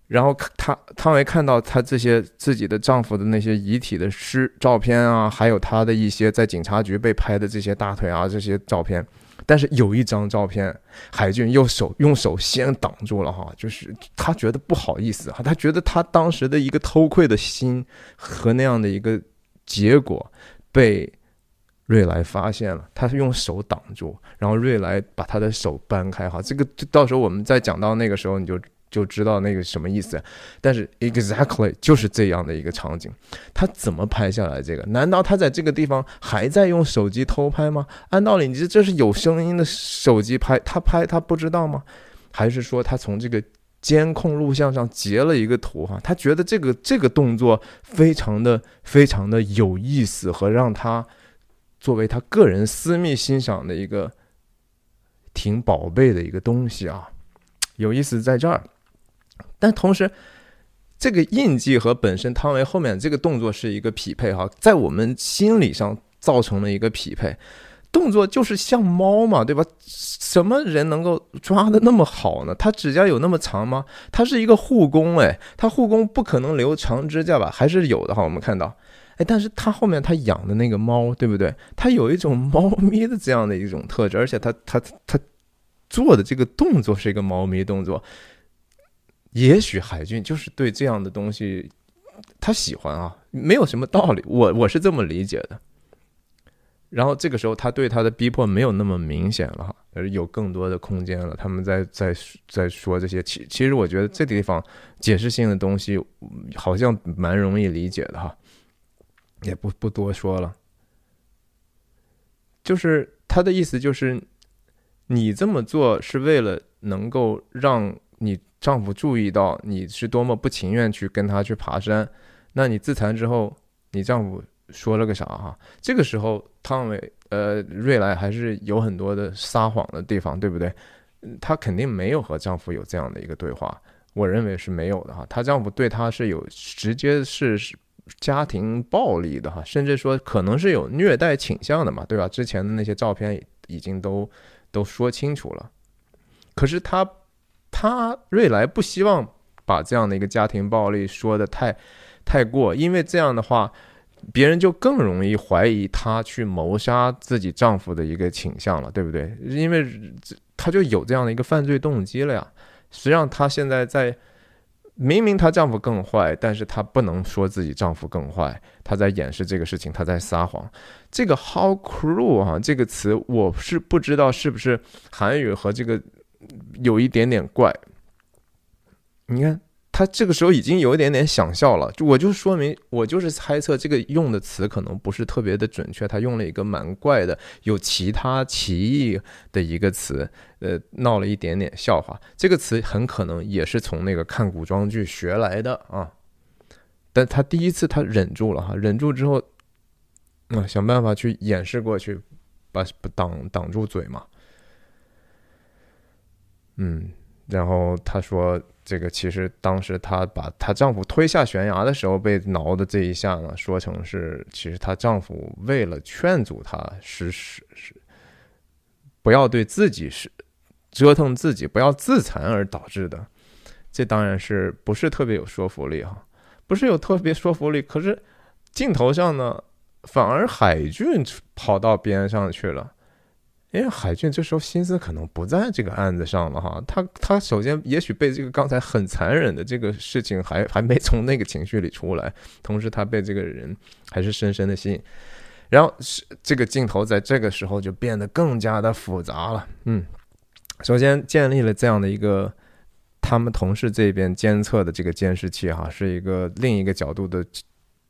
然后他汤唯看到他这些自己的丈夫的那些遗体的尸照片啊，还有他的一些在警察局被拍的这些大腿啊这些照片，但是有一张照片，海俊用手用手先挡住了哈，就是他觉得不好意思哈，他觉得他当时的一个偷窥的心和那样的一个结果被瑞来发现了，他是用手挡住，然后瑞来把他的手扳开哈，这个到时候我们再讲到那个时候你就。就知道那个什么意思，但是 exactly 就是这样的一个场景，他怎么拍下来这个？难道他在这个地方还在用手机偷拍吗？按道理，你这这是有声音的手机拍，他拍他不知道吗？还是说他从这个监控录像上截了一个图？哈，他觉得这个这个动作非常的非常的有意思，和让他作为他个人私密欣赏的一个挺宝贝的一个东西啊，有意思在这儿。但同时，这个印记和本身汤唯后面这个动作是一个匹配哈，在我们心理上造成了一个匹配。动作就是像猫嘛，对吧？什么人能够抓的那么好呢？他指甲有那么长吗？他是一个护工哎，他护工不可能留长指甲吧？还是有的哈，我们看到哎，但是他后面他养的那个猫，对不对？他有一种猫咪的这样的一种特质，而且他他他做的这个动作是一个猫咪动作。也许海俊就是对这样的东西，他喜欢啊，没有什么道理。我我是这么理解的。然后这个时候，他对他的逼迫没有那么明显了哈，而有更多的空间了。他们在在在说这些，其其实我觉得这地方解释性的东西好像蛮容易理解的哈，也不不多说了。就是他的意思就是，你这么做是为了能够让你。丈夫注意到你是多么不情愿去跟他去爬山，那你自残之后，你丈夫说了个啥哈？这个时候汤唯呃瑞来还是有很多的撒谎的地方，对不对？她肯定没有和丈夫有这样的一个对话，我认为是没有的哈。她丈夫对她是有直接是家庭暴力的哈，甚至说可能是有虐待倾向的嘛，对吧？之前的那些照片已经都都说清楚了，可是她。他瑞来不希望把这样的一个家庭暴力说的太太过，因为这样的话，别人就更容易怀疑她去谋杀自己丈夫的一个倾向了，对不对？因为她就有这样的一个犯罪动机了呀。实际上，她现在在明明她丈夫更坏，但是她不能说自己丈夫更坏，她在掩饰这个事情，她在撒谎。这个 “how cruel” 啊，这个词我是不知道是不是韩语和这个。有一点点怪，你看他这个时候已经有一点点想笑了，就我就说明我就是猜测这个用的词可能不是特别的准确，他用了一个蛮怪的、有其他歧义的一个词，呃，闹了一点点笑话。这个词很可能也是从那个看古装剧学来的啊，但他第一次他忍住了哈，忍住之后，啊，想办法去掩饰过去，把挡挡住嘴嘛。嗯，然后她说，这个其实当时她把她丈夫推下悬崖的时候被挠的这一下呢，说成是其实她丈夫为了劝阻她是是是不要对自己是折腾自己，不要自残而导致的。这当然是不是特别有说服力哈？不是有特别说服力。可是镜头上呢，反而海俊跑到边上去了。因为海俊这时候心思可能不在这个案子上了哈，他他首先也许被这个刚才很残忍的这个事情还还没从那个情绪里出来，同时他被这个人还是深深的吸引，然后是这个镜头在这个时候就变得更加的复杂了。嗯，首先建立了这样的一个他们同事这边监测的这个监视器哈，是一个另一个角度的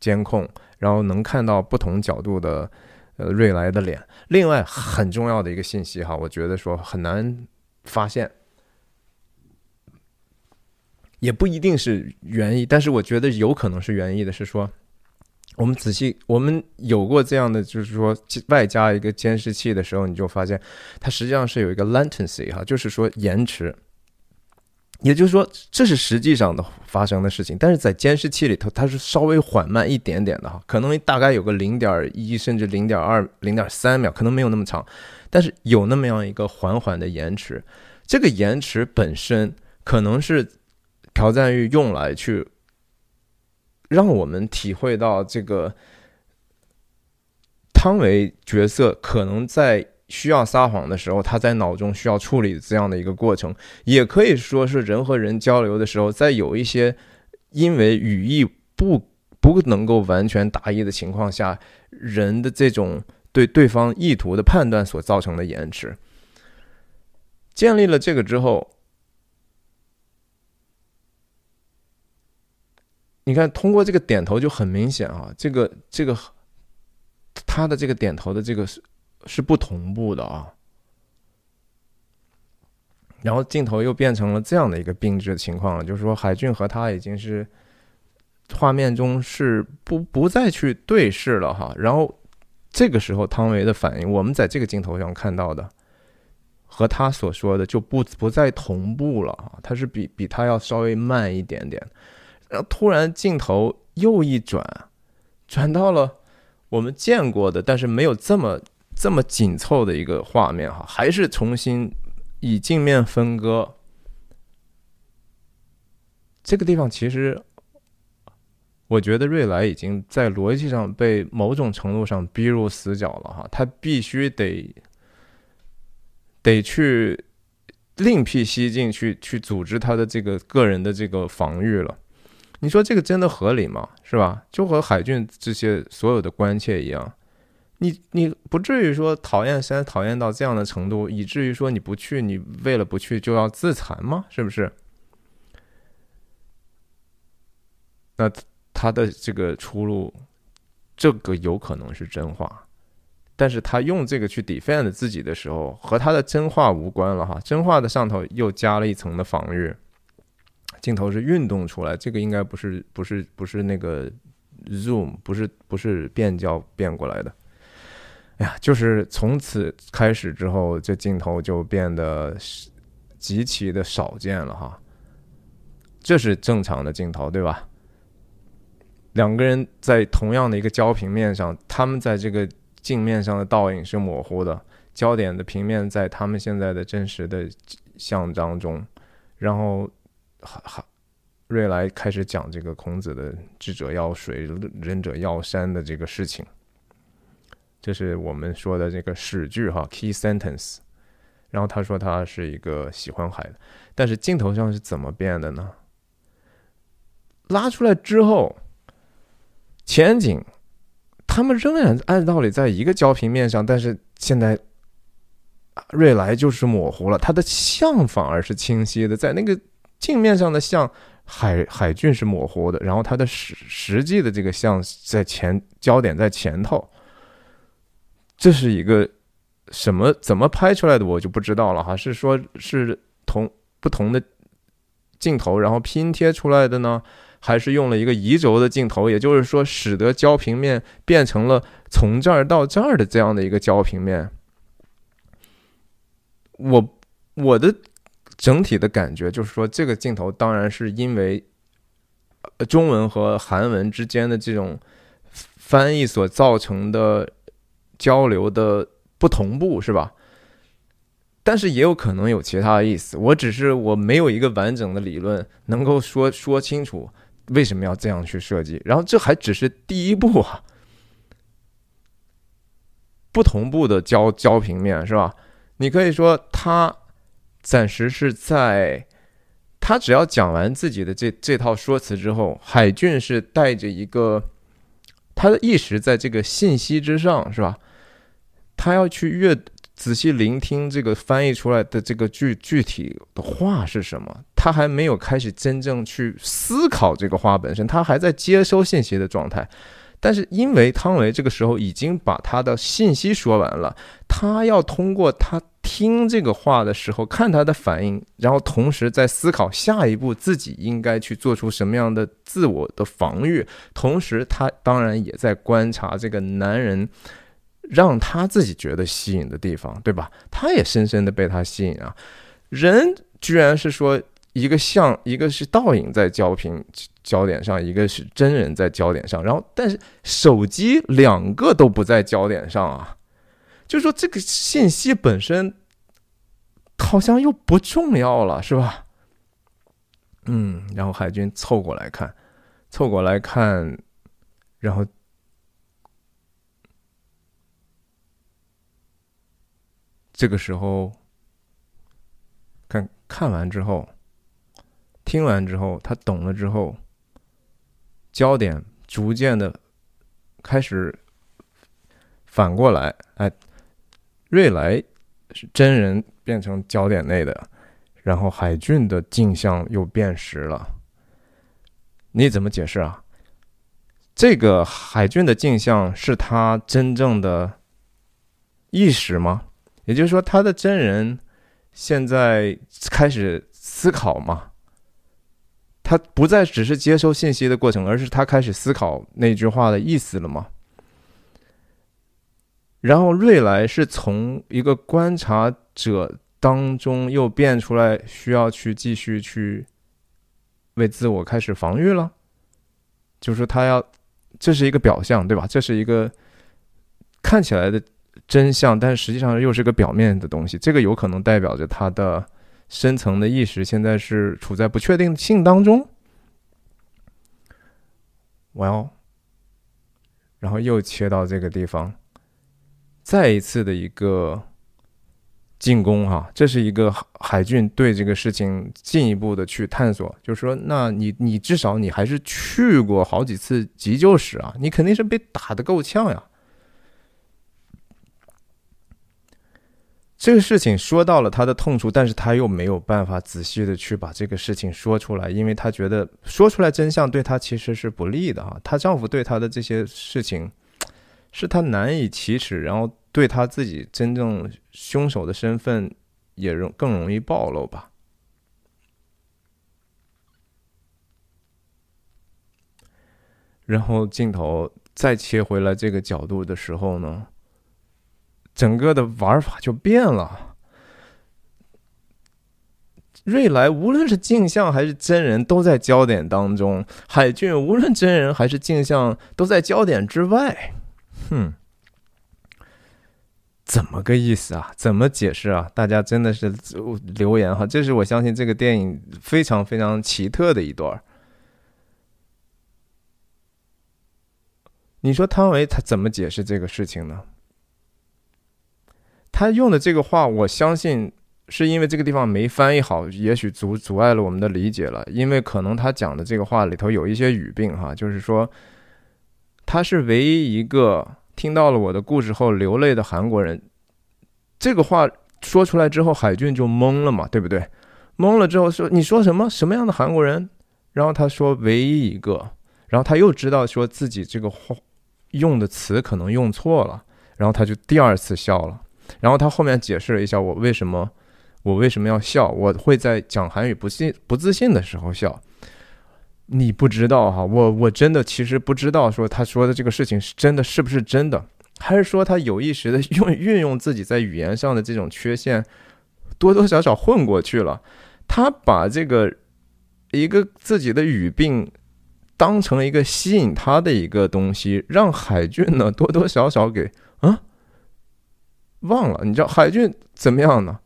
监控，然后能看到不同角度的。呃，瑞来的脸。另外很重要的一个信息哈，我觉得说很难发现，也不一定是原意，但是我觉得有可能是原意的，是说我们仔细，我们有过这样的，就是说外加一个监视器的时候，你就发现它实际上是有一个 latency 哈，就是说延迟。也就是说，这是实际上的发生的事情，但是在监视器里头，它是稍微缓慢一点点的哈，可能大概有个零点一甚至零点二、零点三秒，可能没有那么长，但是有那么样一个缓缓的延迟。这个延迟本身可能是朴赞玉用来去让我们体会到这个汤唯角色可能在。需要撒谎的时候，他在脑中需要处理这样的一个过程，也可以说是人和人交流的时候，在有一些因为语义不不能够完全达意的情况下，人的这种对对方意图的判断所造成的延迟。建立了这个之后，你看，通过这个点头就很明显啊，这个这个他的这个点头的这个是。不同步的啊，然后镜头又变成了这样的一个并置的情况了，就是说海俊和他已经是画面中是不不再去对视了哈，然后这个时候汤唯的反应，我们在这个镜头上看到的和他所说的就不不再同步了啊，他是比比他要稍微慢一点点，然后突然镜头又一转，转到了我们见过的，但是没有这么。这么紧凑的一个画面哈，还是重新以镜面分割。这个地方其实，我觉得瑞来已经在逻辑上被某种程度上逼入死角了哈，他必须得得去另辟蹊径去去组织他的这个个人的这个防御了。你说这个真的合理吗？是吧？就和海俊这些所有的关切一样。你你不至于说讨厌山讨厌到这样的程度，以至于说你不去，你为了不去就要自残吗？是不是？那他的这个出路，这个有可能是真话，但是他用这个去 defend 自己的时候，和他的真话无关了哈。真话的上头又加了一层的防御，镜头是运动出来，这个应该不是不是不是那个 zoom，不是不是变焦变过来的。哎呀，就是从此开始之后，这镜头就变得极其的少见了哈。这是正常的镜头，对吧？两个人在同样的一个焦平面上，他们在这个镜面上的倒影是模糊的，焦点的平面在他们现在的真实的像当中。然后，哈，瑞来开始讲这个孔子的“智者要水，仁者要山”的这个事情。这是我们说的这个史句哈，key sentence。然后他说他是一个喜欢海的，但是镜头上是怎么变的呢？拉出来之后，前景他们仍然按道理在一个焦平面上，但是现在瑞来就是模糊了，它的像反而是清晰的，在那个镜面上的像海海俊是模糊的，然后它的实实际的这个像在前焦点在前头。这是一个什么怎么拍出来的，我就不知道了哈。是说，是同不同的镜头，然后拼贴出来的呢，还是用了一个移轴的镜头？也就是说，使得焦平面变成了从这儿到这儿的这样的一个焦平面。我我的整体的感觉就是说，这个镜头当然是因为中文和韩文之间的这种翻译所造成的。交流的不同步是吧？但是也有可能有其他意思。我只是我没有一个完整的理论能够说说清楚为什么要这样去设计。然后这还只是第一步啊，不同步的交交平面是吧？你可以说他暂时是在他只要讲完自己的这这套说辞之后，海俊是带着一个。他的意识在这个信息之上，是吧？他要去越仔细聆听这个翻译出来的这个具具体的话是什么，他还没有开始真正去思考这个话本身，他还在接收信息的状态。但是因为汤唯这个时候已经把他的信息说完了，他要通过他听这个话的时候，看他的反应，然后同时在思考下一步自己应该去做出什么样的自我的防御。同时，他当然也在观察这个男人让他自己觉得吸引的地方，对吧？他也深深的被他吸引啊。人居然是说一个像，一个是倒影在焦屏焦点上，一个是真人在焦点上，然后但是手机两个都不在焦点上啊。就说这个信息本身好像又不重要了，是吧？嗯，然后海军凑过来看，凑过来看，然后这个时候看看完之后，听完之后，他懂了之后，焦点逐渐的开始反过来，哎。瑞来是真人变成焦点内的，然后海俊的镜像又变实了。你怎么解释啊？这个海俊的镜像是他真正的意识吗？也就是说，他的真人现在开始思考吗？他不再只是接收信息的过程，而是他开始思考那句话的意思了吗？然后瑞来是从一个观察者当中又变出来，需要去继续去为自我开始防御了，就是他要，这是一个表象，对吧？这是一个看起来的真相，但实际上又是个表面的东西。这个有可能代表着他的深层的意识现在是处在不确定性当中。Well，然后又切到这个地方。再一次的一个进攻哈，这是一个海军对这个事情进一步的去探索，就是说，那你你至少你还是去过好几次急救室啊，你肯定是被打的够呛呀。这个事情说到了他的痛处，但是他又没有办法仔细的去把这个事情说出来，因为他觉得说出来真相对他其实是不利的哈。她丈夫对她的这些事情。是她难以启齿，然后对她自己真正凶手的身份也容更容易暴露吧。然后镜头再切回来这个角度的时候呢，整个的玩法就变了。瑞来无论是镜像还是真人，都在焦点当中；海俊无论真人还是镜像，都在焦点之外。哼，怎么个意思啊？怎么解释啊？大家真的是留言哈，这是我相信这个电影非常非常奇特的一段。你说汤唯他怎么解释这个事情呢？他用的这个话，我相信是因为这个地方没翻译好，也许阻阻碍了我们的理解了。因为可能他讲的这个话里头有一些语病哈，就是说。他是唯一一个听到了我的故事后流泪的韩国人。这个话说出来之后，海俊就懵了嘛，对不对？懵了之后说：“你说什么？什么样的韩国人？”然后他说：“唯一一个。”然后他又知道说自己这个话用的词可能用错了，然后他就第二次笑了。然后他后面解释了一下我为什么我为什么要笑，我会在讲韩语不信不自信的时候笑。你不知道哈，我我真的其实不知道，说他说的这个事情是真的是不是真的，还是说他有意识的 用运用自己在语言上的这种缺陷，多多少少混过去了。他把这个一个自己的语病当成了一个吸引他的一个东西，让海俊呢多多少少给啊忘了。你知道海俊怎么样呢？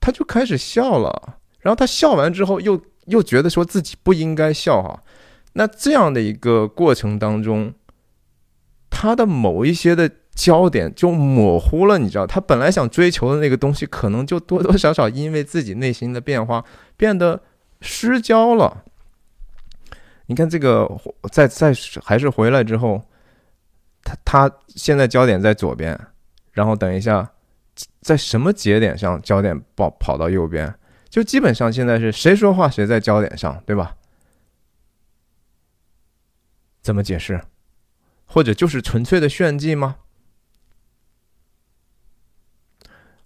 他就开始笑了，然后他笑完之后又。又觉得说自己不应该笑哈，那这样的一个过程当中，他的某一些的焦点就模糊了，你知道，他本来想追求的那个东西，可能就多多少少因为自己内心的变化变得失焦了。你看这个，在在还是回来之后，他他现在焦点在左边，然后等一下，在什么节点上焦点跑跑到右边？就基本上现在是谁说话谁在焦点上，对吧？怎么解释？或者就是纯粹的炫技吗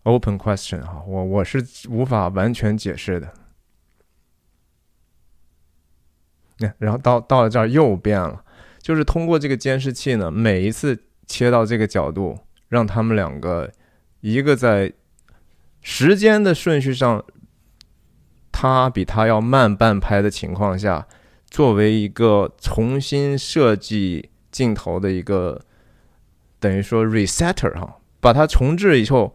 open question 哈，我我是无法完全解释的。然后到到了这儿又变了，就是通过这个监视器呢，每一次切到这个角度，让他们两个一个在时间的顺序上，他比他要慢半拍的情况下，作为一个重新设计镜头的一个等于说 resetter 哈，把它重置以后，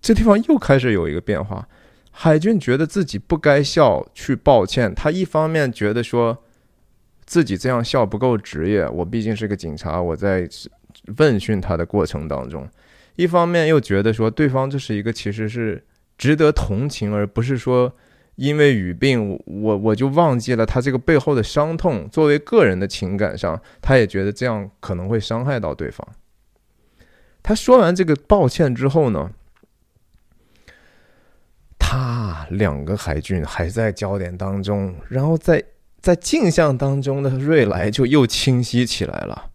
这地方又开始有一个变化。海军觉得自己不该笑，去抱歉。他一方面觉得说自己这样笑不够职业，我毕竟是个警察，我在问讯他的过程当中，一方面又觉得说对方这是一个其实是值得同情，而不是说因为语病我我就忘记了他这个背后的伤痛。作为个人的情感上，他也觉得这样可能会伤害到对方。他说完这个抱歉之后呢？他两个海军还在焦点当中，然后在在镜像当中的瑞莱就又清晰起来了。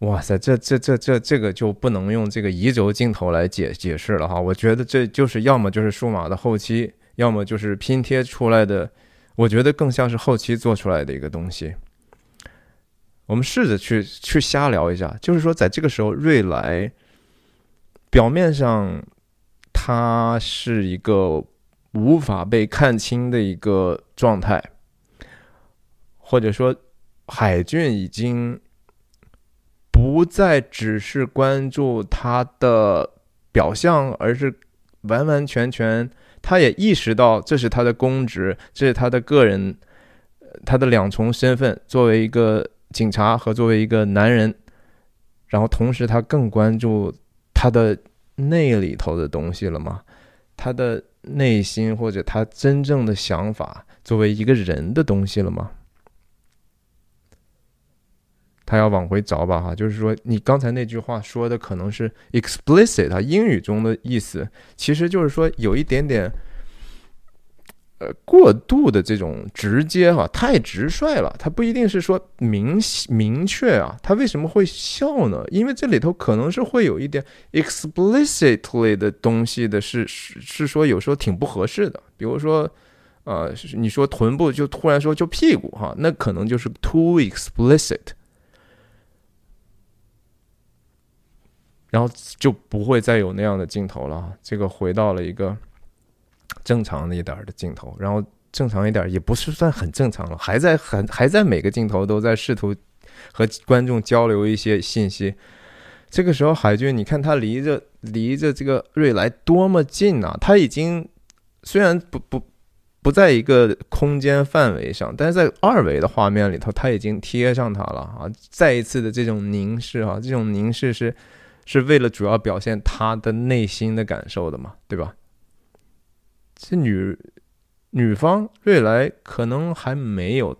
哇塞，这这这这这个就不能用这个移轴镜头来解解释了哈。我觉得这就是要么就是数码的后期，要么就是拼贴出来的。我觉得更像是后期做出来的一个东西。我们试着去去瞎聊一下，就是说在这个时候，瑞莱表面上。他是一个无法被看清的一个状态，或者说，海俊已经不再只是关注他的表象，而是完完全全，他也意识到这是他的公职，这是他的个人，他的两重身份，作为一个警察和作为一个男人，然后同时他更关注他的。那里头的东西了吗？他的内心或者他真正的想法，作为一个人的东西了吗？他要往回找吧，哈，就是说，你刚才那句话说的可能是 explicit，啊，英语中的意思，其实就是说有一点点。呃，过度的这种直接哈，太直率了。他不一定是说明明确啊，他为什么会笑呢？因为这里头可能是会有一点 explicitly 的东西的，是是是说有时候挺不合适的。比如说，呃，你说臀部就突然说就屁股哈，那可能就是 too explicit，然后就不会再有那样的镜头了。这个回到了一个。正常一点的镜头，然后正常一点也不是算很正常了，还在很还在每个镜头都在试图和观众交流一些信息。这个时候，海军，你看他离着离着这个瑞来多么近啊！他已经虽然不不不在一个空间范围上，但是在二维的画面里头，他已经贴上他了啊！再一次的这种凝视啊，这种凝视是是为了主要表现他的内心的感受的嘛，对吧？这女女方瑞来可能还没有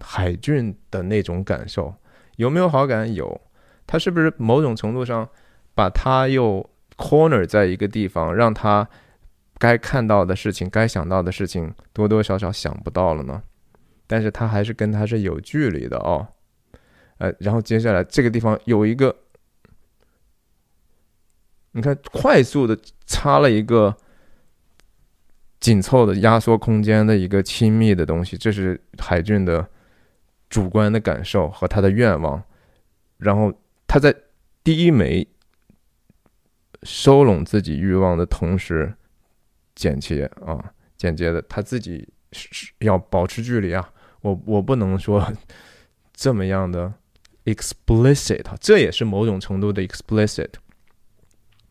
海俊的那种感受，有没有好感？有，他是不是某种程度上把他又 corner 在一个地方，让他该看到的事情、该想到的事情多多少少想不到了呢？但是他还是跟他是有距离的哦。呃，然后接下来这个地方有一个，你看，快速的插了一个。紧凑的压缩空间的一个亲密的东西，这是海俊的主观的感受和他的愿望。然后他在第一枚收拢自己欲望的同时，剪切啊，简洁的他自己是要保持距离啊。我我不能说 这么样的 explicit，这也是某种程度的 explicit，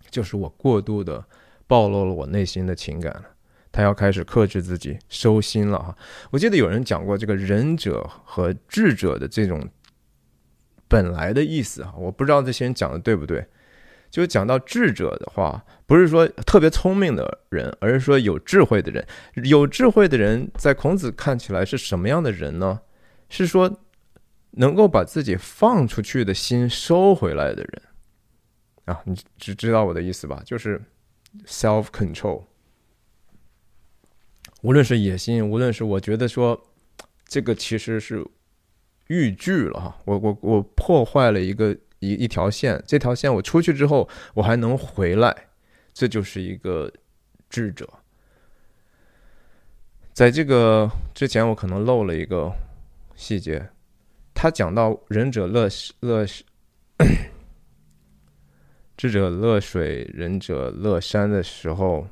就是我过度的暴露了我内心的情感了。他要开始克制自己，收心了哈。我记得有人讲过这个仁者和智者的这种本来的意思哈，我不知道这些人讲的对不对。就讲到智者的话，不是说特别聪明的人，而是说有智慧的人。有智慧的人在孔子看起来是什么样的人呢？是说能够把自己放出去的心收回来的人啊。你只知道我的意思吧？就是 self control。无论是野心，无论是我觉得说，这个其实是逾矩了哈。我我我破坏了一个一一条线，这条线我出去之后我还能回来，这就是一个智者。在这个之前，我可能漏了一个细节，他讲到仁者乐乐，智者乐水，仁者乐山的时候，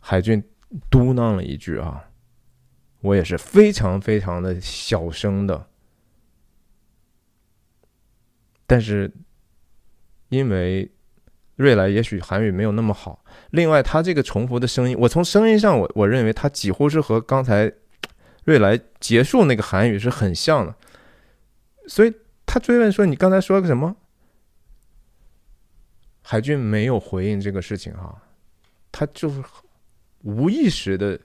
海俊嘟囔了一句啊，我也是非常非常的小声的，但是因为。瑞来也许韩语没有那么好，另外他这个重复的声音，我从声音上我我认为他几乎是和刚才瑞来结束那个韩语是很像的，所以他追问说：“你刚才说个什么？”海军没有回应这个事情哈，他就是无意识的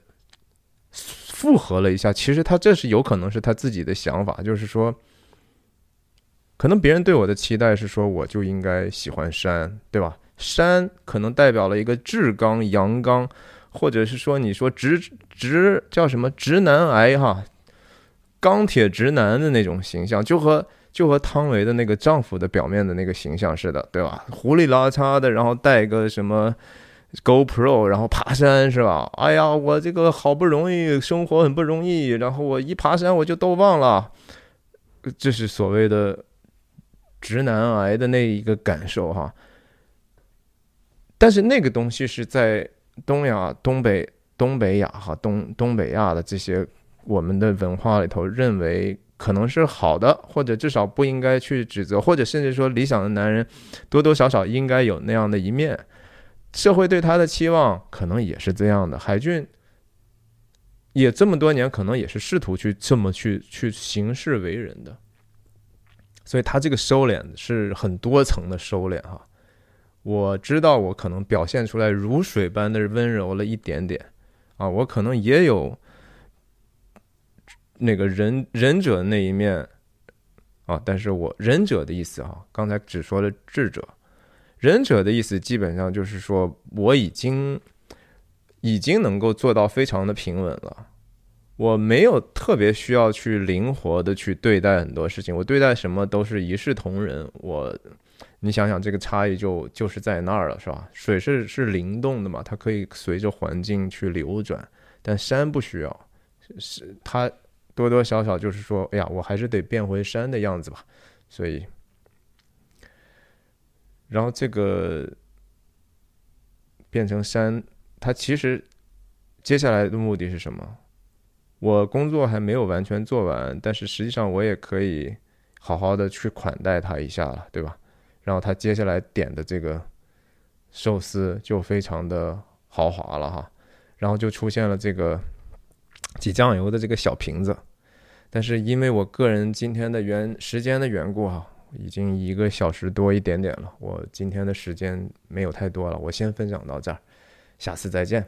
附和了一下。其实他这是有可能是他自己的想法，就是说。可能别人对我的期待是说，我就应该喜欢山，对吧？山可能代表了一个志刚、阳刚，或者是说，你说直直叫什么直男癌哈，钢铁直男的那种形象，就和就和汤唯的那个丈夫的表面的那个形象似的，对吧？胡里拉碴的，然后带个什么 GoPro，然后爬山是吧？哎呀，我这个好不容易生活很不容易，然后我一爬山我就都忘了，这是所谓的。直男癌的那一个感受哈，但是那个东西是在东亚、东北、东北亚哈东东北亚的这些我们的文化里头，认为可能是好的，或者至少不应该去指责，或者甚至说理想的男人多多少少应该有那样的一面。社会对他的期望可能也是这样的。海俊也这么多年，可能也是试图去这么去去行事为人的。所以他这个收敛是很多层的收敛哈，我知道我可能表现出来如水般的温柔了一点点啊，我可能也有那个忍忍者那一面啊，但是我忍者的意思啊，刚才只说了智者，忍者的意思基本上就是说我已经已经能够做到非常的平稳了。我没有特别需要去灵活的去对待很多事情，我对待什么都是一视同仁。我，你想想这个差异就就是在那儿了，是吧？水是是灵动的嘛，它可以随着环境去流转，但山不需要，是它多多少少就是说，哎呀，我还是得变回山的样子吧。所以，然后这个变成山，它其实接下来的目的是什么？我工作还没有完全做完，但是实际上我也可以好好的去款待他一下了，对吧？然后他接下来点的这个寿司就非常的豪华了哈，然后就出现了这个挤酱油的这个小瓶子，但是因为我个人今天的缘时间的缘故哈，已经一个小时多一点点了，我今天的时间没有太多了，我先分享到这儿，下次再见。